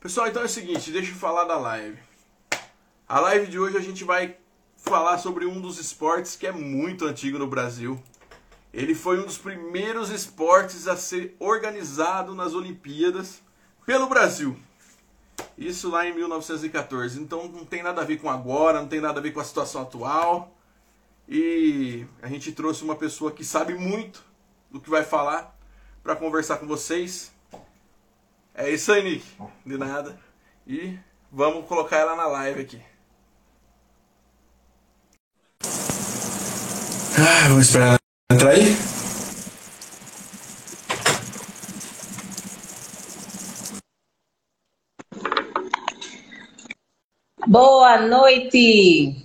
Pessoal, então é o seguinte, deixa eu falar da live. A live de hoje a gente vai falar sobre um dos esportes que é muito antigo no Brasil. Ele foi um dos primeiros esportes a ser organizado nas Olimpíadas pelo Brasil. Isso lá em 1914. Então não tem nada a ver com agora, não tem nada a ver com a situação atual. E a gente trouxe uma pessoa que sabe muito do que vai falar para conversar com vocês. É isso aí, Nick. De nada. E vamos colocar ela na live aqui. Ah, vamos esperar ela entrar aí? Boa noite!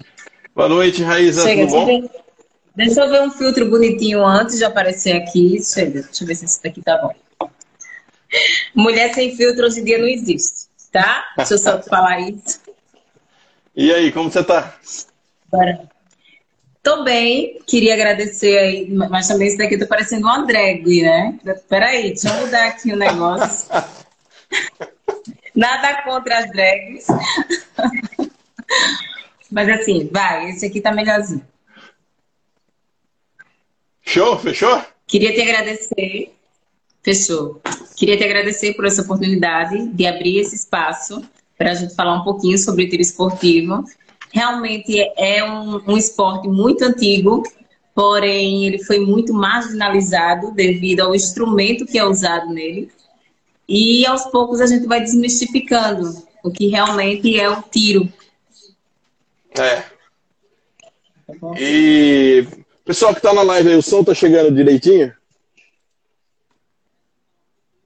Boa noite, Raíza. Chega, tudo bom? Deixa eu ver um filtro bonitinho antes de aparecer aqui. Chega, deixa eu ver se esse daqui tá bom. Mulher sem filtro hoje em dia não existe, tá? Deixa eu só falar isso. E aí, como você tá? Bora. Tô bem, queria agradecer aí, mas também isso daqui tá parecendo uma drag, né? Peraí, deixa eu mudar aqui o negócio. Nada contra as drags. mas assim, vai, esse aqui tá melhorzinho. Show, fechou? Queria te agradecer Fechou. Queria te agradecer por essa oportunidade de abrir esse espaço para a gente falar um pouquinho sobre o tiro esportivo. Realmente é um, um esporte muito antigo, porém ele foi muito marginalizado devido ao instrumento que é usado nele. E aos poucos a gente vai desmistificando o que realmente é o tiro. É. Tá e pessoal que está na live aí, o som está chegando direitinho?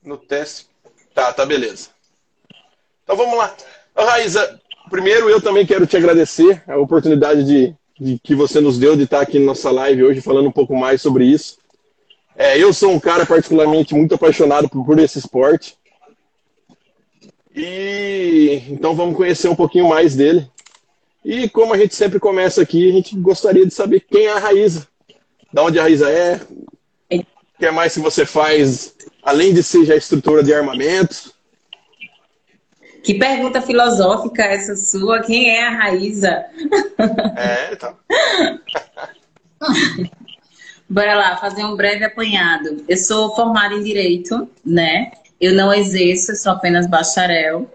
No teste. Tá, tá, beleza. Então vamos lá. Raíza, primeiro eu também quero te agradecer a oportunidade de, de, que você nos deu de estar aqui na nossa live hoje falando um pouco mais sobre isso. É, eu sou um cara particularmente muito apaixonado por, por esse esporte. E então vamos conhecer um pouquinho mais dele. E como a gente sempre começa aqui, a gente gostaria de saber quem é a Raíza. Da onde a Raíza é, o que mais que você faz além de ser já estrutura de armamentos? Que pergunta filosófica essa sua? Quem é a Raíza? É, então. Bora lá, fazer um breve apanhado. Eu sou formada em Direito, né? Eu não exerço, sou apenas bacharel.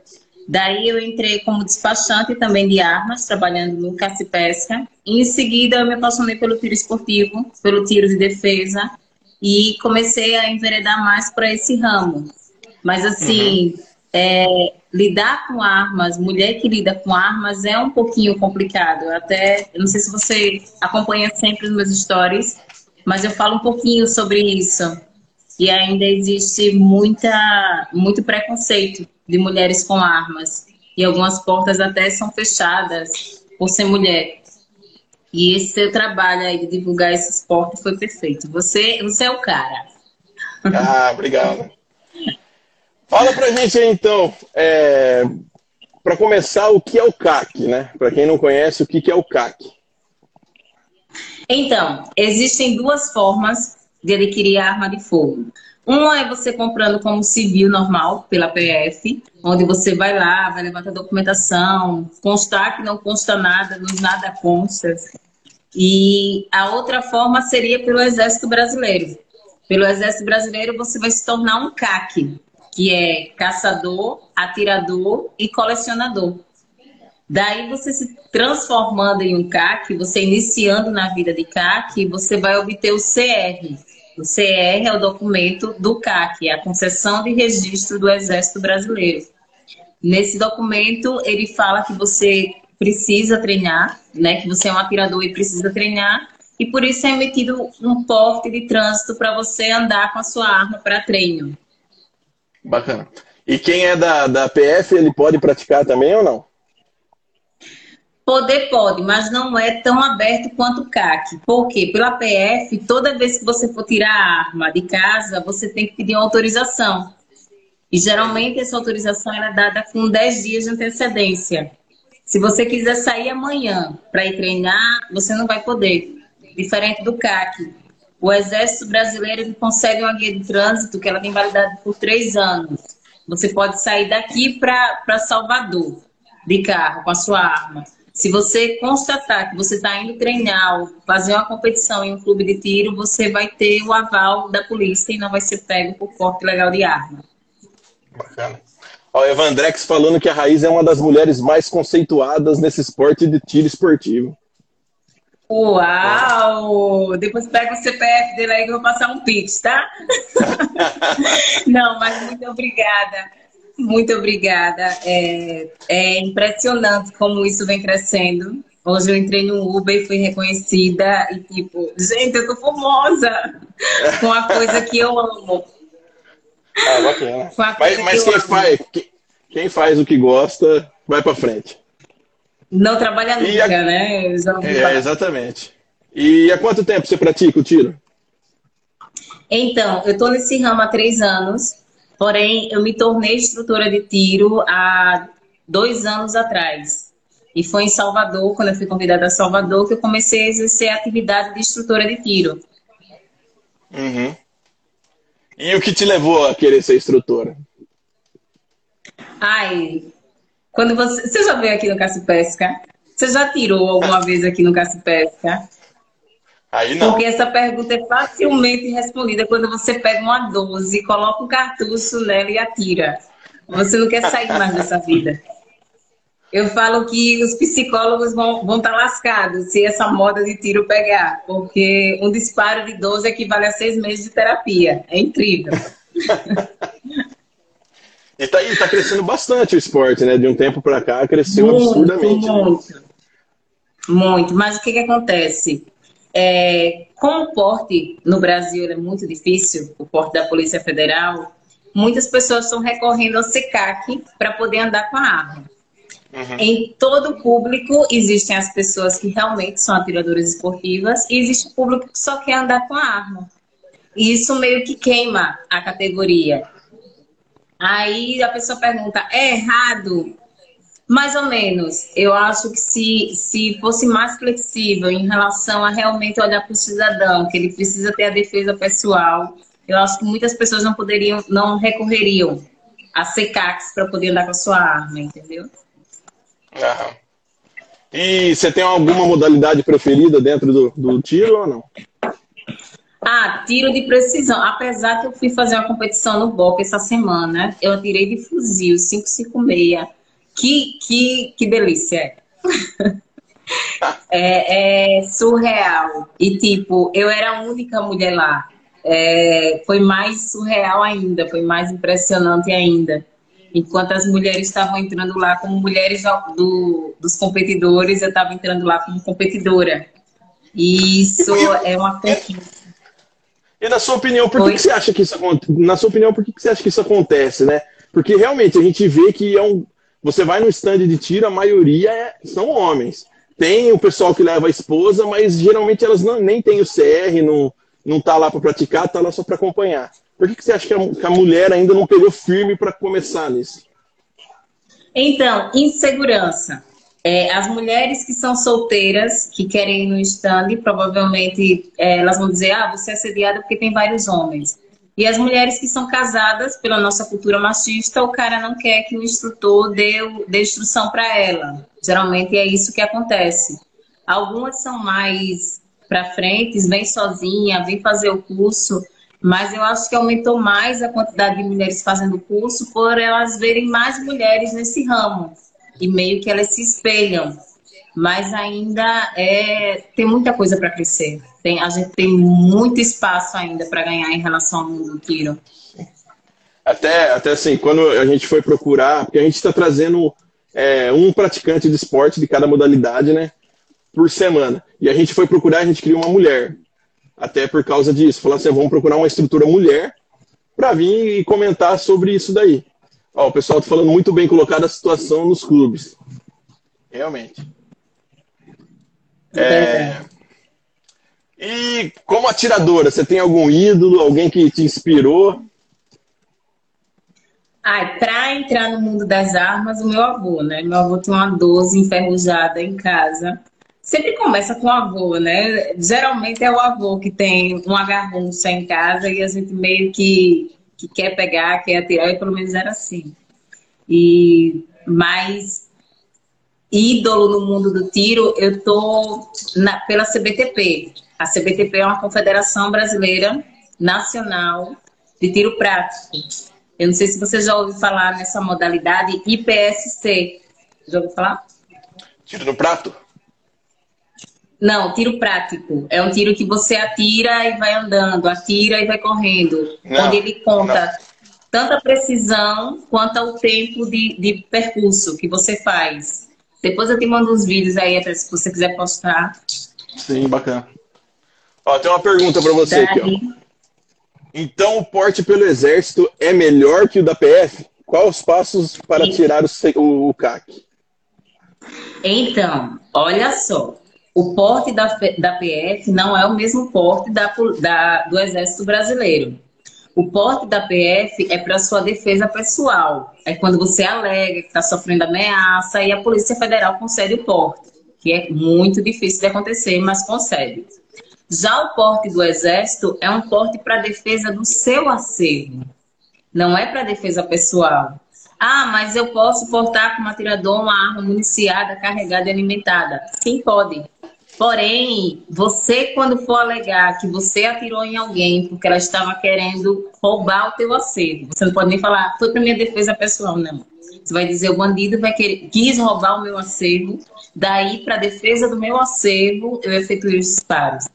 Daí eu entrei como despachante também de armas, trabalhando no caça e pesca. E em seguida eu me apaixonei pelo tiro esportivo, pelo tiro de defesa e comecei a enveredar mais para esse ramo. Mas assim, uhum. é, lidar com armas, mulher que lida com armas é um pouquinho complicado. Até, eu não sei se você acompanha sempre os meus stories, mas eu falo um pouquinho sobre isso. E ainda existe muita, muito preconceito de mulheres com armas. E algumas portas até são fechadas por ser mulher. E esse seu trabalho aí de divulgar esse esporte foi perfeito. Você, você é o cara. Ah, obrigado. Fala pra gente aí, então, é, para começar, o que é o CAC, né? Para quem não conhece, o que é o CAC? Então, existem duas formas de adquirir arma de fogo. Uma é você comprando como civil normal pela PF, onde você vai lá, vai levantar documentação, constar que não consta nada, nos nada consta. E a outra forma seria pelo Exército Brasileiro. Pelo Exército Brasileiro, você vai se tornar um CAC, que é caçador, atirador e colecionador. Daí, você se transformando em um CAC, você iniciando na vida de CAC, você vai obter o CR. O CR é o documento do CAC, é a concessão de registro do Exército Brasileiro. Nesse documento, ele fala que você precisa treinar, né? Que você é um atirador e precisa treinar. E por isso é emitido um porte de trânsito para você andar com a sua arma para treino. Bacana. E quem é da, da PF, ele pode praticar também ou não? Poder pode, mas não é tão aberto quanto o CAC. Por quê? Pela PF, toda vez que você for tirar a arma de casa, você tem que pedir uma autorização. E geralmente essa autorização é dada com 10 dias de antecedência. Se você quiser sair amanhã para ir treinar, você não vai poder. Diferente do CAC. O Exército Brasileiro concede uma guia de trânsito que ela tem validade por três anos. Você pode sair daqui para Salvador de carro com a sua arma. Se você constatar que você está indo treinar ou fazer uma competição em um clube de tiro, você vai ter o aval da polícia e não vai ser pego por porte legal de arma. Bacana. Ó, Evandrex falando que a Raiz é uma das mulheres mais conceituadas nesse esporte de tiro esportivo. Uau! Depois pega o CPF dele aí que eu vou passar um pix, tá? Não, mas muito obrigada. Muito obrigada. É, é, impressionante como isso vem crescendo. Hoje eu entrei no Uber e fui reconhecida e tipo, gente, eu tô famosa com a coisa que eu amo. Ah, bacana. Mas, mas que quem, faz, quem faz o que gosta, vai para frente. Não trabalha nunca, a... né? É, exatamente. E há quanto tempo você pratica o tiro? Então, eu estou nesse ramo há três anos, porém eu me tornei instrutora de tiro há dois anos atrás. E foi em Salvador, quando eu fui convidada a Salvador, que eu comecei a exercer a atividade de instrutora de tiro. Uhum. E o que te levou a querer ser instrutora? Ai, quando você. Você já veio aqui no Caça Pesca? Você já tirou alguma vez aqui no Caça Pesca? Aí não. Porque essa pergunta é facilmente respondida quando você pega uma 12, coloca um cartucho nela e atira. Você não quer sair mais dessa vida. Eu falo que os psicólogos vão, vão estar tá lascados se essa moda de tiro pegar, porque um disparo de 12 equivale a seis meses de terapia. É incrível. E tá, e tá crescendo bastante o esporte, né? De um tempo para cá cresceu muito, absurdamente. Muito, muito. Mas o que, que acontece? É, como o porte no Brasil é muito difícil, o porte da Polícia Federal, muitas pessoas estão recorrendo ao SECAC para poder andar com a arma. Uhum. Em todo o público existem as pessoas que realmente são atiradoras esportivas e existe o público que só quer andar com a arma. E isso meio que queima a categoria. Aí a pessoa pergunta: é errado? Mais ou menos. Eu acho que se, se fosse mais flexível em relação a realmente olhar para o cidadão, que ele precisa ter a defesa pessoal, eu acho que muitas pessoas não poderiam, não recorreriam a CECAX para poder andar com a sua arma, entendeu? Aham. E você tem alguma modalidade preferida dentro do, do tiro ou não? Ah, tiro de precisão. Apesar que eu fui fazer uma competição no BOC essa semana, eu tirei de fuzil 556. Que, que, que delícia! é, é surreal. E, tipo, eu era a única mulher lá. É, foi mais surreal ainda, foi mais impressionante ainda. Enquanto as mulheres estavam entrando lá como mulheres do, dos competidores, eu estava entrando lá como competidora. E isso é uma conquista. E na sua opinião, por que, que, você acha que isso acontece? Na sua opinião, por que, que você acha que isso acontece, né? Porque realmente a gente vê que é um. Você vai no stand de tiro, a maioria é... são homens. Tem o pessoal que leva a esposa, mas geralmente elas não, nem têm o CR, não, não tá lá para praticar, tá lá só para acompanhar. Por que, que você acha que a, que a mulher ainda não pegou firme para começar nisso? Então, insegurança. É, as mulheres que são solteiras, que querem ir no stand, provavelmente é, elas vão dizer: ah, você é assediada porque tem vários homens. E as mulheres que são casadas, pela nossa cultura machista, o cara não quer que o instrutor dê, dê instrução para ela. Geralmente é isso que acontece. Algumas são mais para frente, vem sozinha, vem fazer o curso, mas eu acho que aumentou mais a quantidade de mulheres fazendo curso por elas verem mais mulheres nesse ramo e meio que elas se espelham. Mas ainda é, tem muita coisa para crescer. Tem, a gente tem muito espaço ainda para ganhar em relação ao mundo do tiro. Até, até assim, quando a gente foi procurar, porque a gente está trazendo é, um praticante de esporte de cada modalidade, né? Por semana. E a gente foi procurar, a gente queria uma mulher. Até por causa disso. Falou assim: vamos procurar uma estrutura mulher para vir e comentar sobre isso daí. Ó, o pessoal está falando muito bem colocada a situação nos clubes. Realmente. É... E como atiradora, você tem algum ídolo, alguém que te inspirou? Ai, para entrar no mundo das armas, o meu avô, né? Meu avô tem uma 12 enferrujada em casa. Sempre começa com o avô, né? Geralmente é o avô que tem uma garrucha em casa e a gente meio que que quer pegar, quer atirar, e pelo menos era assim. E mais ídolo no mundo do tiro, eu tô na, pela CBTP. A CBTP é uma confederação brasileira nacional de tiro prático. Eu não sei se você já ouviu falar nessa modalidade IPSC. Já ouviu falar? Tiro no prato? Não, tiro prático. É um tiro que você atira e vai andando, atira e vai correndo. Não, onde ele conta não. tanto a precisão quanto o tempo de, de percurso que você faz. Depois eu te mando uns vídeos aí, se você quiser postar. Sim, bacana. Ó, tem uma pergunta para você Daí... aqui, ó. Então o porte pelo exército é melhor que o da PF? Quais os passos para tirar o, o, o CAC? Então, olha só. O porte da, da PF não é o mesmo porte da, da, do Exército Brasileiro. O porte da PF é para sua defesa pessoal. É quando você alega que está sofrendo ameaça e a Polícia Federal concede o porte, que é muito difícil de acontecer, mas concede. Já o porte do Exército é um porte para defesa do seu acervo, não é para defesa pessoal. Ah, mas eu posso portar como atirador uma arma municiada, carregada e alimentada. Sim, pode. Porém, você, quando for alegar que você atirou em alguém porque ela estava querendo roubar o teu acervo, você não pode nem falar, foi para minha defesa pessoal, não. Você vai dizer, o bandido vai querer, quis roubar o meu acervo, daí, para defesa do meu acervo, eu efetuei os disparos.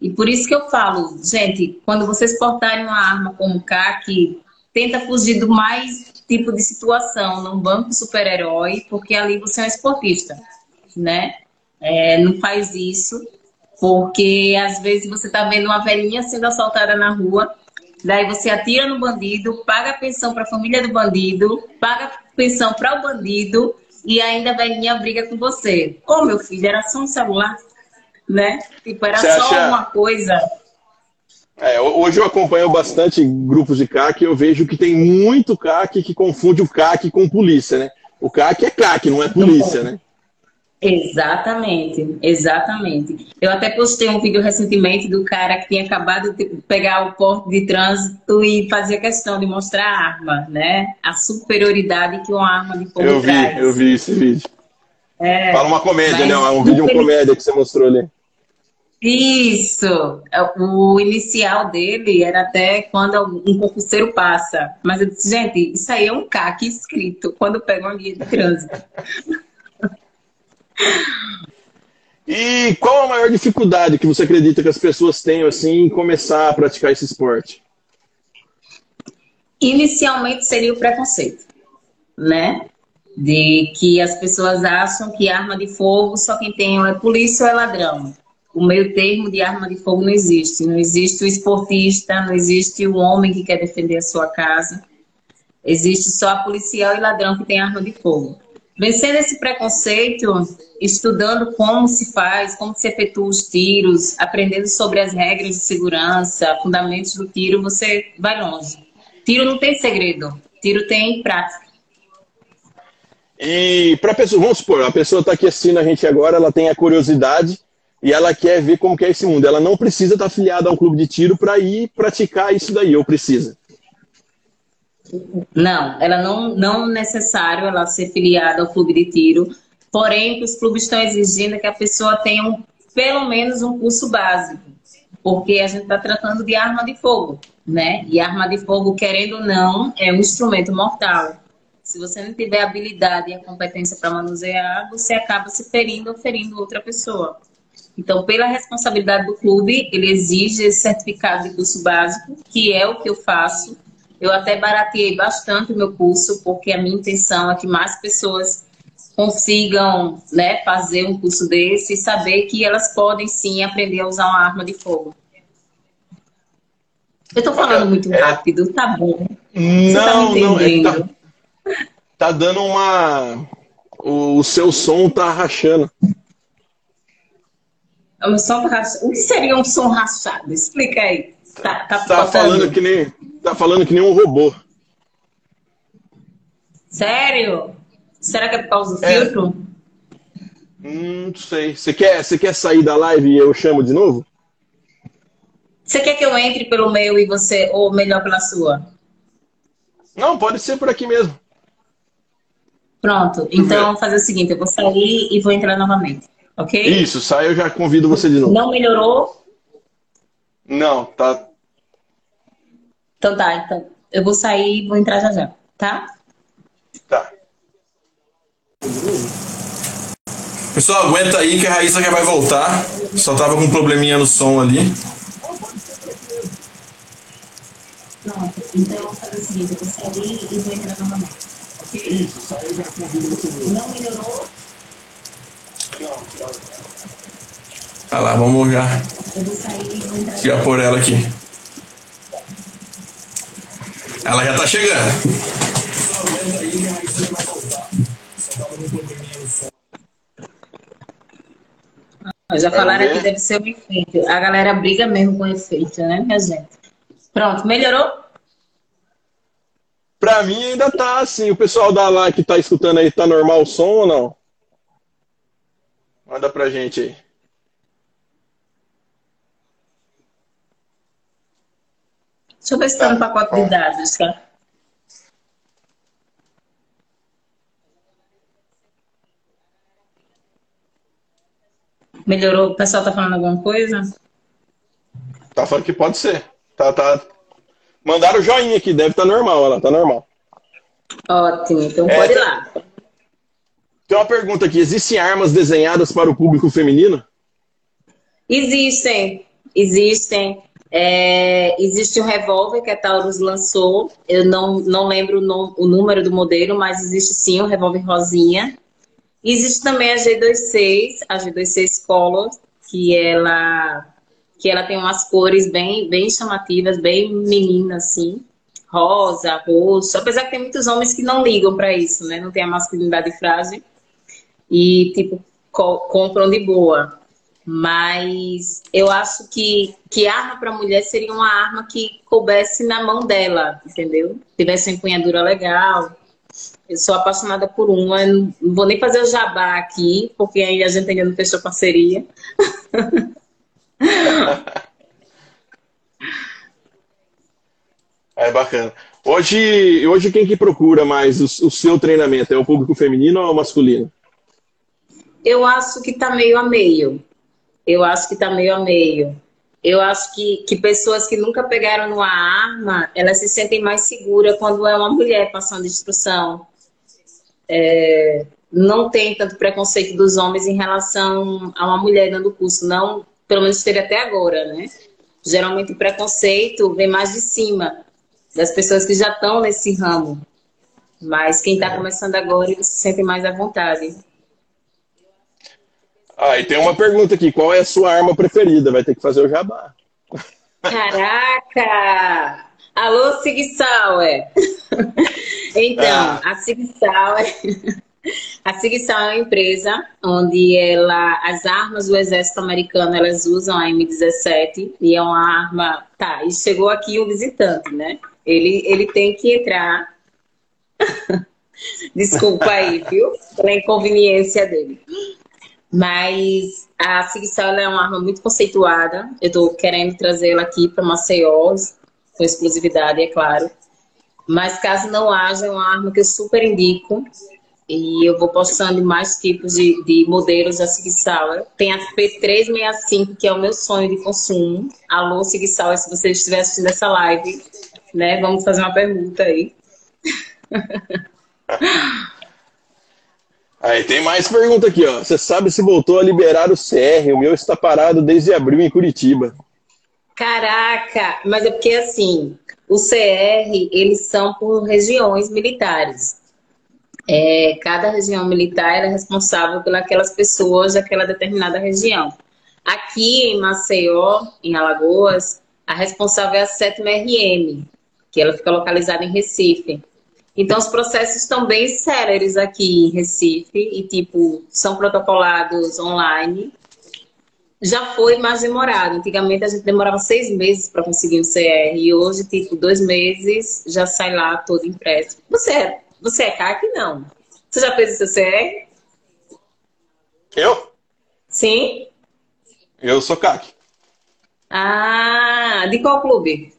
E por isso que eu falo, gente, quando vocês portarem uma arma como CAC, tenta fugir do mais tipo de situação, num banco super-herói, porque ali você é um esportista, né? É, não faz isso, porque às vezes você tá vendo uma velhinha sendo assaltada na rua, daí você atira no bandido, paga a pensão para a família do bandido, paga a pensão para o bandido e ainda a velhinha briga com você. Ô, meu filho, era só um celular né? Tipo, era Você só acha... uma coisa. É, hoje eu acompanho bastante grupos de CAC e eu vejo que tem muito CAC que confunde o CAC com polícia, né? O CAC é CAC, não é polícia, né? Exatamente, exatamente. Eu até postei um vídeo recentemente do cara que tinha acabado de pegar o porto de trânsito e fazia questão de mostrar a arma, né? A superioridade que uma arma de fogo eu vi, traz. Eu vi esse vídeo. É, Fala uma comédia, né? Um vídeo de comédia que você mostrou ali. Isso. O inicial dele era até quando um concurseiro passa. Mas eu disse, gente, isso aí é um CAC escrito quando pega uma guia de trânsito. E qual a maior dificuldade que você acredita que as pessoas tenham assim em começar a praticar esse esporte? Inicialmente seria o preconceito, né? De que as pessoas acham que arma de fogo só quem tem é polícia ou é ladrão o meio termo de arma de fogo não existe. Não existe o esportista, não existe o homem que quer defender a sua casa. Existe só policial e ladrão que tem arma de fogo. Vencendo esse preconceito, estudando como se faz, como se efetua os tiros, aprendendo sobre as regras de segurança, fundamentos do tiro, você vai longe. Tiro não tem segredo, tiro tem prática. E para pessoa, vamos supor, a pessoa está aqui assistindo a gente agora, ela tem a curiosidade e ela quer ver como que é esse mundo. Ela não precisa estar afiliada a um clube de tiro para ir praticar isso daí, ou precisa? Não, ela não, não é necessário ela ser filiada ao clube de tiro, porém os clubes estão exigindo que a pessoa tenha um, pelo menos um curso básico, porque a gente está tratando de arma de fogo, né? E arma de fogo, querendo ou não, é um instrumento mortal. Se você não tiver habilidade e a competência para manusear, você acaba se ferindo ou ferindo outra pessoa. Então, pela responsabilidade do clube, ele exige esse certificado de curso básico, que é o que eu faço. Eu até barateei bastante o meu curso, porque a minha intenção é que mais pessoas consigam né, fazer um curso desse e saber que elas podem sim aprender a usar uma arma de fogo. Eu estou falando muito é. rápido, tá bom. Você não, tá não, é, tá, tá dando uma. O, o seu som tá rachando. É um som. O que seria um som rachado? Explica aí. Tá, tá, tá falando que nem tá falando que nem um robô. Sério? Será que é por causa do é. filtro? Hum, não sei. Você quer, você quer sair da live e eu chamo de novo? Você quer que eu entre pelo meu e você, ou melhor pela sua? Não, pode ser por aqui mesmo. Pronto. Então, vamos fazer o seguinte: eu vou sair e vou entrar novamente. Ok? Isso, sai, eu já convido você de novo. Não melhorou? Não, tá. Então tá, então. Eu vou sair e vou entrar já já, tá? Tá. Pessoal, aguenta aí que a Raíssa já vai voltar. Só tava com um probleminha no som ali. Pronto, então eu vou fazer o seguinte: eu vou sair e vou entrar novamente. Ok? Isso, saiu já convido você de novo. Não melhorou? Olha lá, vamos já, Eu vou sair e vou entrar já pôr ela aqui. Ela já tá chegando. Já falaram que deve ser um efeito. A galera briga mesmo com efeito, né, minha gente? Pronto, melhorou? Pra mim ainda tá assim. O pessoal da lá que tá escutando aí, tá normal o som ou não? Manda pra gente aí. Deixa eu ver se tá no pacote de dados, tá? Melhorou? O pessoal tá falando alguma coisa? Tá falando que pode ser. Tá, tá. Mandaram joinha aqui, deve estar tá normal, ela tá normal. Ótimo, então É, pode ir tá- lá. Tem uma pergunta aqui: existem armas desenhadas para o público feminino? Existem, existem. É, existe um revólver que a Taurus lançou. Eu não, não lembro o, o número do modelo, mas existe sim um revólver rosinha. Existe também a G26, a G26 Color, que ela, que ela tem umas cores bem, bem chamativas, bem meninas, assim. Rosa, roxo. Apesar que tem muitos homens que não ligam para isso, né? Não tem a masculinidade frágil. E, tipo, co- compram de boa. Mas eu acho que, que arma para mulher seria uma arma que coubesse na mão dela, entendeu? Tivesse uma empunhadura legal. Eu sou apaixonada por uma, não vou nem fazer o jabá aqui, porque aí a gente ainda não fechou parceria. É bacana. Hoje, hoje quem que procura mais o, o seu treinamento? É o público feminino ou masculino? Eu acho que tá meio a meio. Eu acho que tá meio a meio. Eu acho que, que pessoas que nunca pegaram numa arma, elas se sentem mais seguras quando é uma mulher passando instrução. É, não tem tanto preconceito dos homens em relação a uma mulher dando curso. Não, pelo menos teve até agora, né? Geralmente o preconceito vem mais de cima, das pessoas que já estão nesse ramo. Mas quem está começando agora, eles se sentem mais à vontade. Ah, e tem uma pergunta aqui: qual é a sua arma preferida? Vai ter que fazer o jabá. Caraca! Alô, Sig Sauer! Então, Ah. a Sig Sauer, a Sig Sauer é uma empresa onde ela, as armas do exército americano, elas usam a M17 e é uma arma... Tá, e chegou aqui um visitante, né? Ele, ele tem que entrar... Desculpa aí, viu? Pela inconveniência dele. Mas a Sig Sauer é uma arma muito conceituada. Eu estou querendo trazê-la aqui para Maceió, com exclusividade, é claro. Mas caso não haja, é uma arma que eu super indico. E eu vou postando mais tipos de, de modelos da Sig Sauer. Tem a P365, que é o meu sonho de consumo. Alô, Sig Sauer, se você estiver assistindo essa live, né? Vamos fazer uma pergunta aí. Aí tem mais pergunta aqui, ó. Você sabe se voltou a liberar o CR? O meu está parado desde abril em Curitiba. Caraca! Mas é porque assim, o CR, eles são por regiões militares. É, cada região militar é responsável pelas pessoas daquela determinada região. Aqui em Maceió, em Alagoas, a responsável é a 7 RM, que ela fica localizada em Recife. Então, os processos estão bem céleres aqui em Recife e, tipo, são protocolados online. Já foi mais demorado. Antigamente, a gente demorava seis meses para conseguir um CR e hoje, tipo, dois meses já sai lá todo impresso. Você é, você é CAC? Não. Você já fez o seu CR? Eu? Sim? Eu sou CAC. Ah, de qual clube?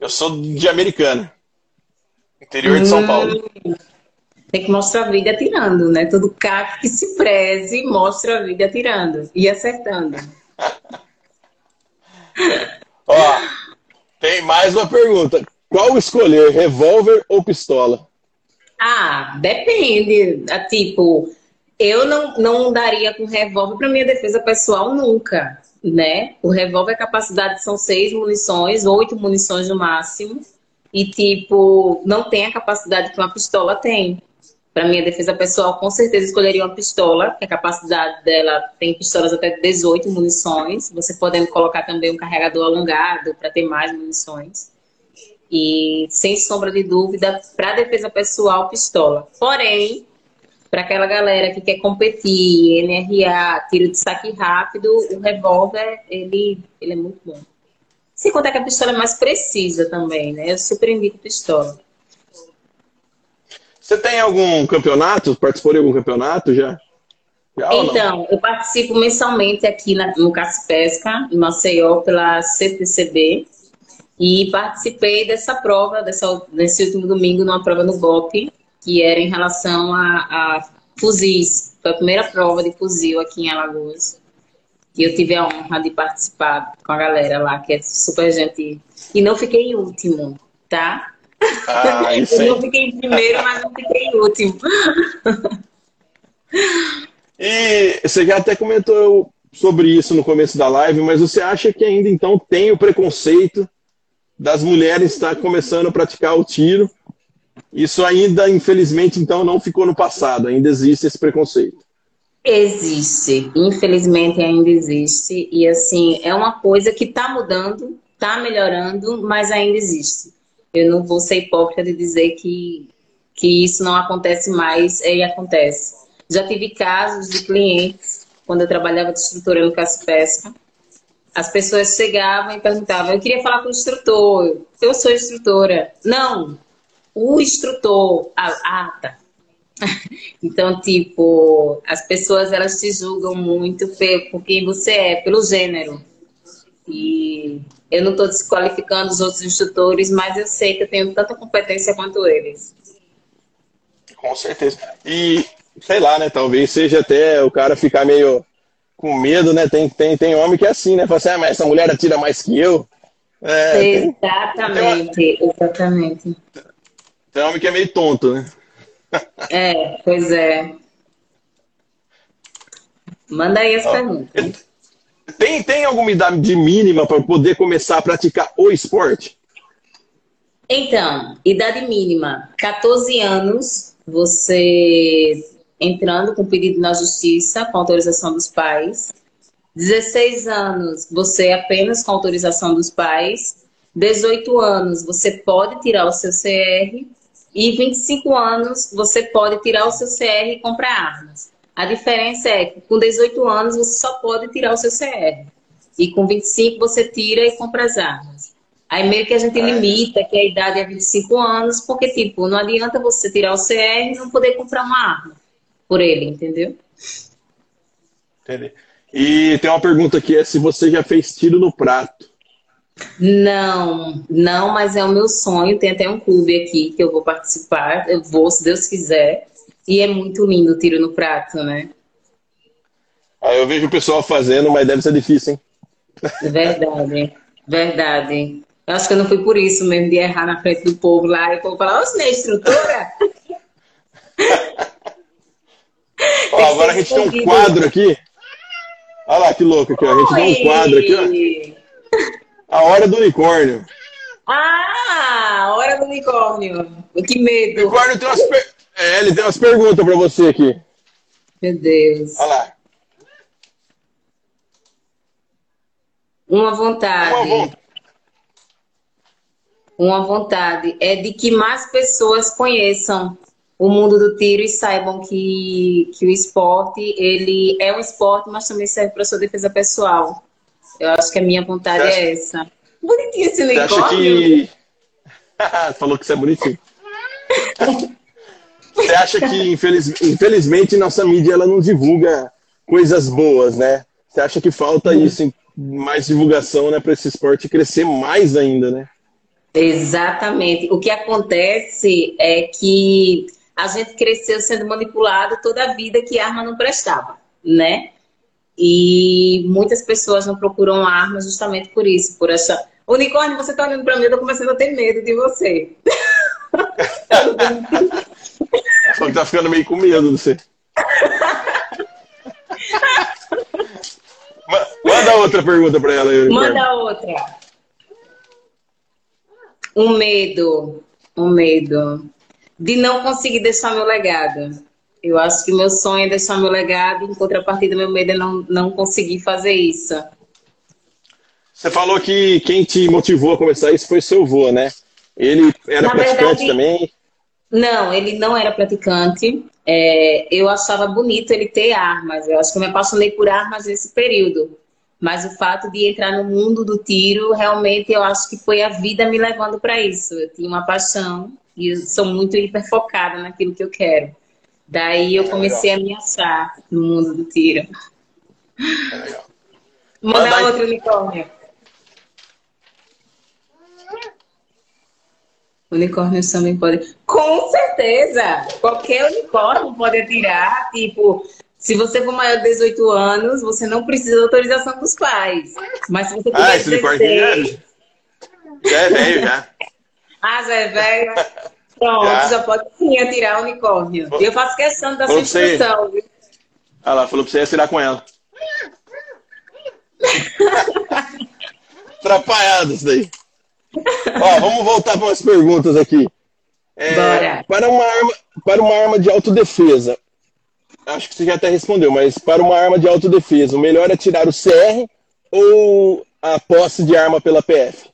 Eu sou de americana. Interior de São Paulo. Hum, tem que mostrar a vida atirando, né? Todo carro que se preze mostra a vida atirando e acertando. Ó, tem mais uma pergunta. Qual escolher, revólver ou pistola? Ah, depende. Ah, Tipo, eu não, não daria com revólver para minha defesa pessoal nunca, né? O revólver, a capacidade são seis munições, oito munições no máximo. E, tipo, não tem a capacidade que uma pistola tem. Para minha defesa pessoal, com certeza escolheria uma pistola, que a capacidade dela tem pistolas até 18 munições. Você podendo colocar também um carregador alongado para ter mais munições. E, sem sombra de dúvida, para defesa pessoal, pistola. Porém, para aquela galera que quer competir, NRA, tiro de saque rápido, o revólver, ele, ele é muito bom. Sem contar que a pistola é mais precisa também, né? Eu super indico pistola. Você tem algum campeonato? Participou de algum campeonato já? já então, eu participo mensalmente aqui na, no Caça Pesca, em Maceió, pela CTCB. E participei dessa prova, dessa, nesse último domingo, numa prova no GOP, que era em relação a, a fuzis. Foi a primeira prova de fuzil aqui em Alagoas. E eu tive a honra de participar com a galera lá, que é super gentil. E não fiquei em último, tá? Ah, eu não fiquei em primeiro, mas não fiquei em último. E você já até comentou sobre isso no começo da live, mas você acha que ainda então tem o preconceito das mulheres estar começando a praticar o tiro? Isso ainda, infelizmente, então não ficou no passado, ainda existe esse preconceito. Existe, infelizmente ainda existe. E assim, é uma coisa que está mudando, está melhorando, mas ainda existe. Eu não vou ser hipócrita de dizer que, que isso não acontece mais, e acontece. Já tive casos de clientes, quando eu trabalhava de instrutora no Caso Pesca, as pessoas chegavam e perguntavam, eu queria falar com o instrutor, eu sou instrutora. Não, o instrutor. Ah, ah tá. Então, tipo, as pessoas elas te julgam muito por quem você é, pelo gênero. E eu não estou desqualificando os outros instrutores, mas eu sei que eu tenho tanta competência quanto eles. Com certeza. E, sei lá, né? Talvez seja até o cara ficar meio com medo, né? Tem, tem, tem homem que é assim, né? Fala assim, ah, mas essa mulher atira mais que eu. É, exatamente, tem, tem exatamente. Tem homem que é meio tonto, né? É, pois é. Manda aí as Ó, perguntas. Tem, tem alguma idade mínima para poder começar a praticar o esporte? Então, idade mínima, 14 anos, você entrando com pedido na justiça, com autorização dos pais. 16 anos, você apenas com autorização dos pais. 18 anos, você pode tirar o seu CR. E 25 anos, você pode tirar o seu CR e comprar armas. A diferença é que com 18 anos, você só pode tirar o seu CR. E com 25, você tira e compra as armas. Aí meio que a gente limita que a idade é 25 anos, porque, tipo, não adianta você tirar o CR e não poder comprar uma arma por ele, entendeu? Entendi. E tem uma pergunta aqui, é se você já fez tiro no prato. Não, não, mas é o meu sonho. Tem até um clube aqui que eu vou participar. Eu vou, se Deus quiser. E é muito lindo o tiro no prato, né? Ah, eu vejo o pessoal fazendo, mas deve ser difícil, hein? Verdade, verdade. Eu acho que eu não fui por isso mesmo, de errar na frente do povo lá. E o povo falar, ô, é instrutora? Ó, agora a gente tem um quadro aqui. Olha lá que louco aqui, ó. A gente tem um quadro aqui, ó. A hora do unicórnio. Ah, a hora do unicórnio. Que medo. O unicórnio tem umas, per... é, ele tem umas perguntas para você aqui. Meu Deus. Olha lá. Uma vontade. Uma vontade. Uma vontade é de que mais pessoas conheçam o mundo do tiro e saibam que, que o esporte ele é um esporte, mas também serve para sua defesa pessoal. Eu acho que a minha vontade acha... é essa. Bonitinho esse unicórnio. Você acha que... Falou que você é bonitinho. você acha que, infeliz... infelizmente, nossa mídia ela não divulga coisas boas, né? Você acha que falta uhum. isso, mais divulgação, né, para esse esporte crescer mais ainda, né? Exatamente. O que acontece é que a gente cresceu sendo manipulado toda a vida que arma não prestava, né? E muitas pessoas não procuram arma justamente por isso, por achar. Unicórnio, você tá olhando pra mim, eu tô começando a ter medo de você. Só que tá ficando meio com medo de você. Manda outra pergunta para ela. Manda outra. Um medo, um medo de não conseguir deixar meu legado. Eu acho que meu sonho é deixar meu legado, em contrapartida, meu medo é não, não conseguir fazer isso. Você falou que quem te motivou a começar isso foi seu avô, né? Ele era Na praticante verdade, também? Não, ele não era praticante. É, eu achava bonito ele ter armas. Eu acho que eu me apaixonei por armas nesse período. Mas o fato de entrar no mundo do tiro, realmente eu acho que foi a vida me levando para isso. Eu tinha uma paixão e eu sou muito hiperfocada naquilo que eu quero. Daí eu comecei a me achar no mundo do tiro. É Manda outro unicórnio. Unicórnios também podem. Com certeza! Qualquer unicórnio pode atirar. Tipo, se você for maior de 18 anos, você não precisa da autorização dos pais. Mas se você tiver ah, esse 16... já é velho, já. ah, já é velho? Pronto, já, já pode sim atirar unicórnio. E eu faço questão da sua instrução. Olha lá, falou pra você atirar com ela. Atrapalhado isso daí. Ó, vamos voltar para umas perguntas aqui. É, Bora. Para uma, arma, para uma arma de autodefesa, acho que você já até respondeu, mas para uma arma de autodefesa, o melhor é tirar o CR ou a posse de arma pela PF?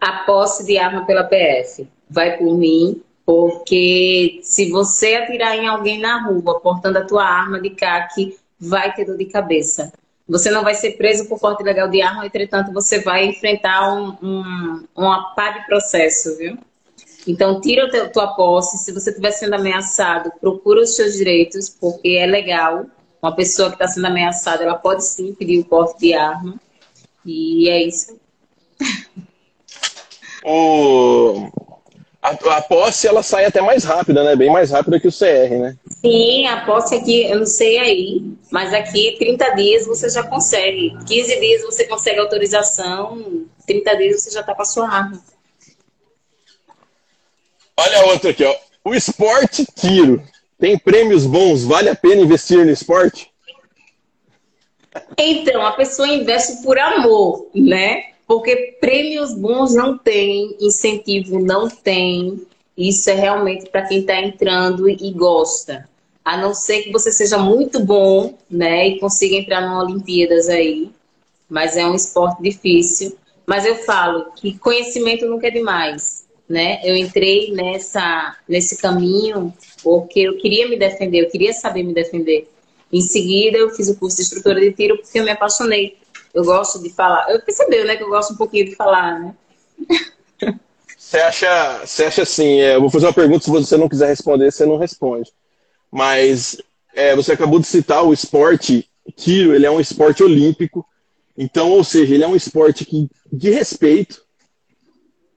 A posse de arma pela PF. Vai por mim, porque se você atirar em alguém na rua portando a tua arma de CAC, vai ter dor de cabeça. Você não vai ser preso por porte ilegal de arma, entretanto, você vai enfrentar um, um, uma de processo, viu? Então, tira a tua posse. Se você estiver sendo ameaçado, procura os seus direitos, porque é legal. Uma pessoa que está sendo ameaçada, ela pode sim pedir o porte de arma. E é isso. O... A, a, posse, ela sai até mais rápida, né? Bem mais rápida que o CR, né? Sim, a posse aqui, eu não sei aí, mas aqui 30 dias você já consegue. 15 dias você consegue autorização, 30 dias você já está com a sua arma. Olha outra aqui, ó. O esporte tiro. Tem prêmios bons, vale a pena investir no esporte? Então, a pessoa investe por amor, né? Porque prêmios bons não tem, incentivo não tem. Isso é realmente para quem está entrando e gosta. A não ser que você seja muito bom, né? E consiga entrar numa Olimpíadas aí. Mas é um esporte difícil. Mas eu falo que conhecimento nunca é demais né? Eu entrei nessa, nesse caminho porque eu queria me defender, eu queria saber me defender. Em seguida, eu fiz o curso de instrutora de tiro porque eu me apaixonei. Eu gosto de falar. Eu percebeu, né, que eu gosto um pouquinho de falar, né? Você acha, você acha assim, é, eu vou fazer uma pergunta, se você não quiser responder, você não responde. Mas é, você acabou de citar o esporte tiro, ele é um esporte olímpico. Então, ou seja, ele é um esporte que, de respeito,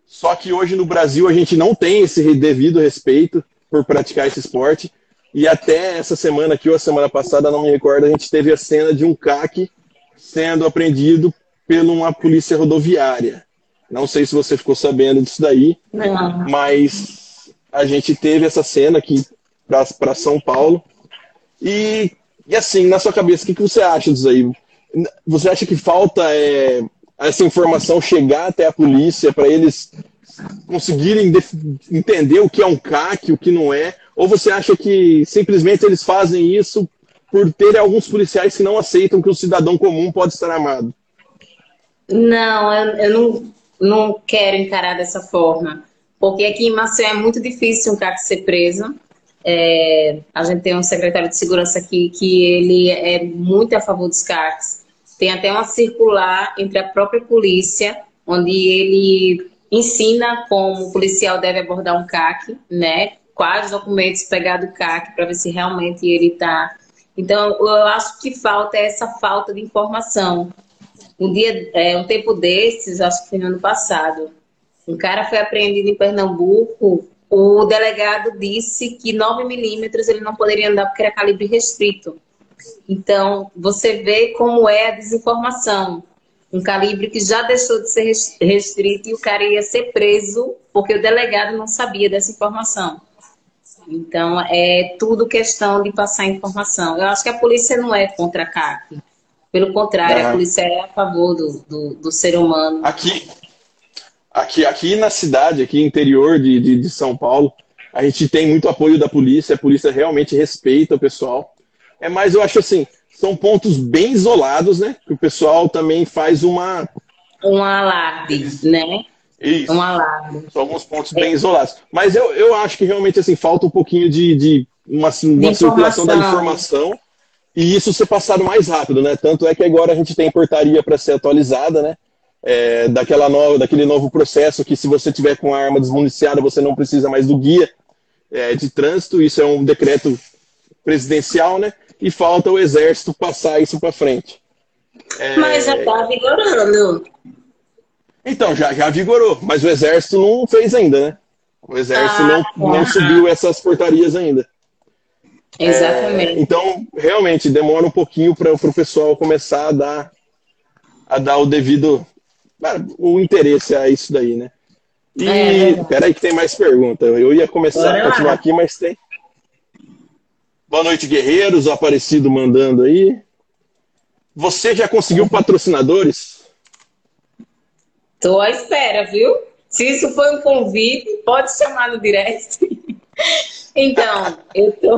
só que hoje no Brasil a gente não tem esse devido respeito por praticar esse esporte. E até essa semana aqui, ou a semana passada, não me recordo, a gente teve a cena de um CAC sendo apreendido por uma polícia rodoviária. Não sei se você ficou sabendo disso daí, não. mas a gente teve essa cena aqui para São Paulo. E, e assim, na sua cabeça, o que, que você acha disso aí? Você acha que falta é, essa informação chegar até a polícia para eles conseguirem entender o que é um CAC, o que não é? Ou você acha que simplesmente eles fazem isso por ter alguns policiais que não aceitam que o cidadão comum pode estar armado? Não, eu, eu não, não quero encarar dessa forma. Porque aqui em Maceió é muito difícil um CAC ser preso. É, a gente tem um secretário de segurança aqui que ele é muito a favor dos CACs. Tem até uma circular entre a própria polícia, onde ele ensina como o policial deve abordar um CAC, né? Quais documentos pegar do CAC para ver se realmente ele está. Então, eu acho que falta essa falta de informação. Um dia, é, um tempo desses, acho que foi no ano passado, Um cara foi apreendido em Pernambuco. O delegado disse que 9 milímetros ele não poderia andar porque era calibre restrito. Então, você vê como é a desinformação. Um calibre que já deixou de ser restrito e o cara ia ser preso porque o delegado não sabia dessa informação. Então, é tudo questão de passar informação. Eu acho que a polícia não é contra a CAC. Pelo contrário, a polícia é a favor do, do, do, ser humano. Aqui, aqui, aqui na cidade, aqui interior de, de, de São Paulo, a gente tem muito apoio da polícia, a polícia realmente respeita o pessoal. É, mas eu acho assim, são pontos bem isolados, né? Que o pessoal também faz uma. Um alarde, né? Isso. Um alarde. São alguns pontos bem isolados. Mas eu, eu acho que realmente assim, falta um pouquinho de, de uma, uma de circulação da informação e isso ser passado mais rápido, né? Tanto é que agora a gente tem portaria para ser atualizada, né? É, daquela nova, daquele novo processo que se você tiver com a arma desmuniciada, você não precisa mais do guia é, de trânsito. Isso é um decreto presidencial, né? e falta o exército passar isso para frente. É... Mas já está vigorando. Então, já, já vigorou, mas o exército não fez ainda, né? O exército ah, não, não subiu essas portarias ainda. Exatamente. É, então, realmente, demora um pouquinho para o pessoal começar a dar, a dar o devido o interesse a isso daí, né? E é, peraí que tem mais pergunta. Eu ia começar a continuar aqui, mas tem. Boa noite, guerreiros. O Aparecido mandando aí. Você já conseguiu patrocinadores? Tô à espera, viu? Se isso foi um convite, pode chamar no direct. então, eu tô,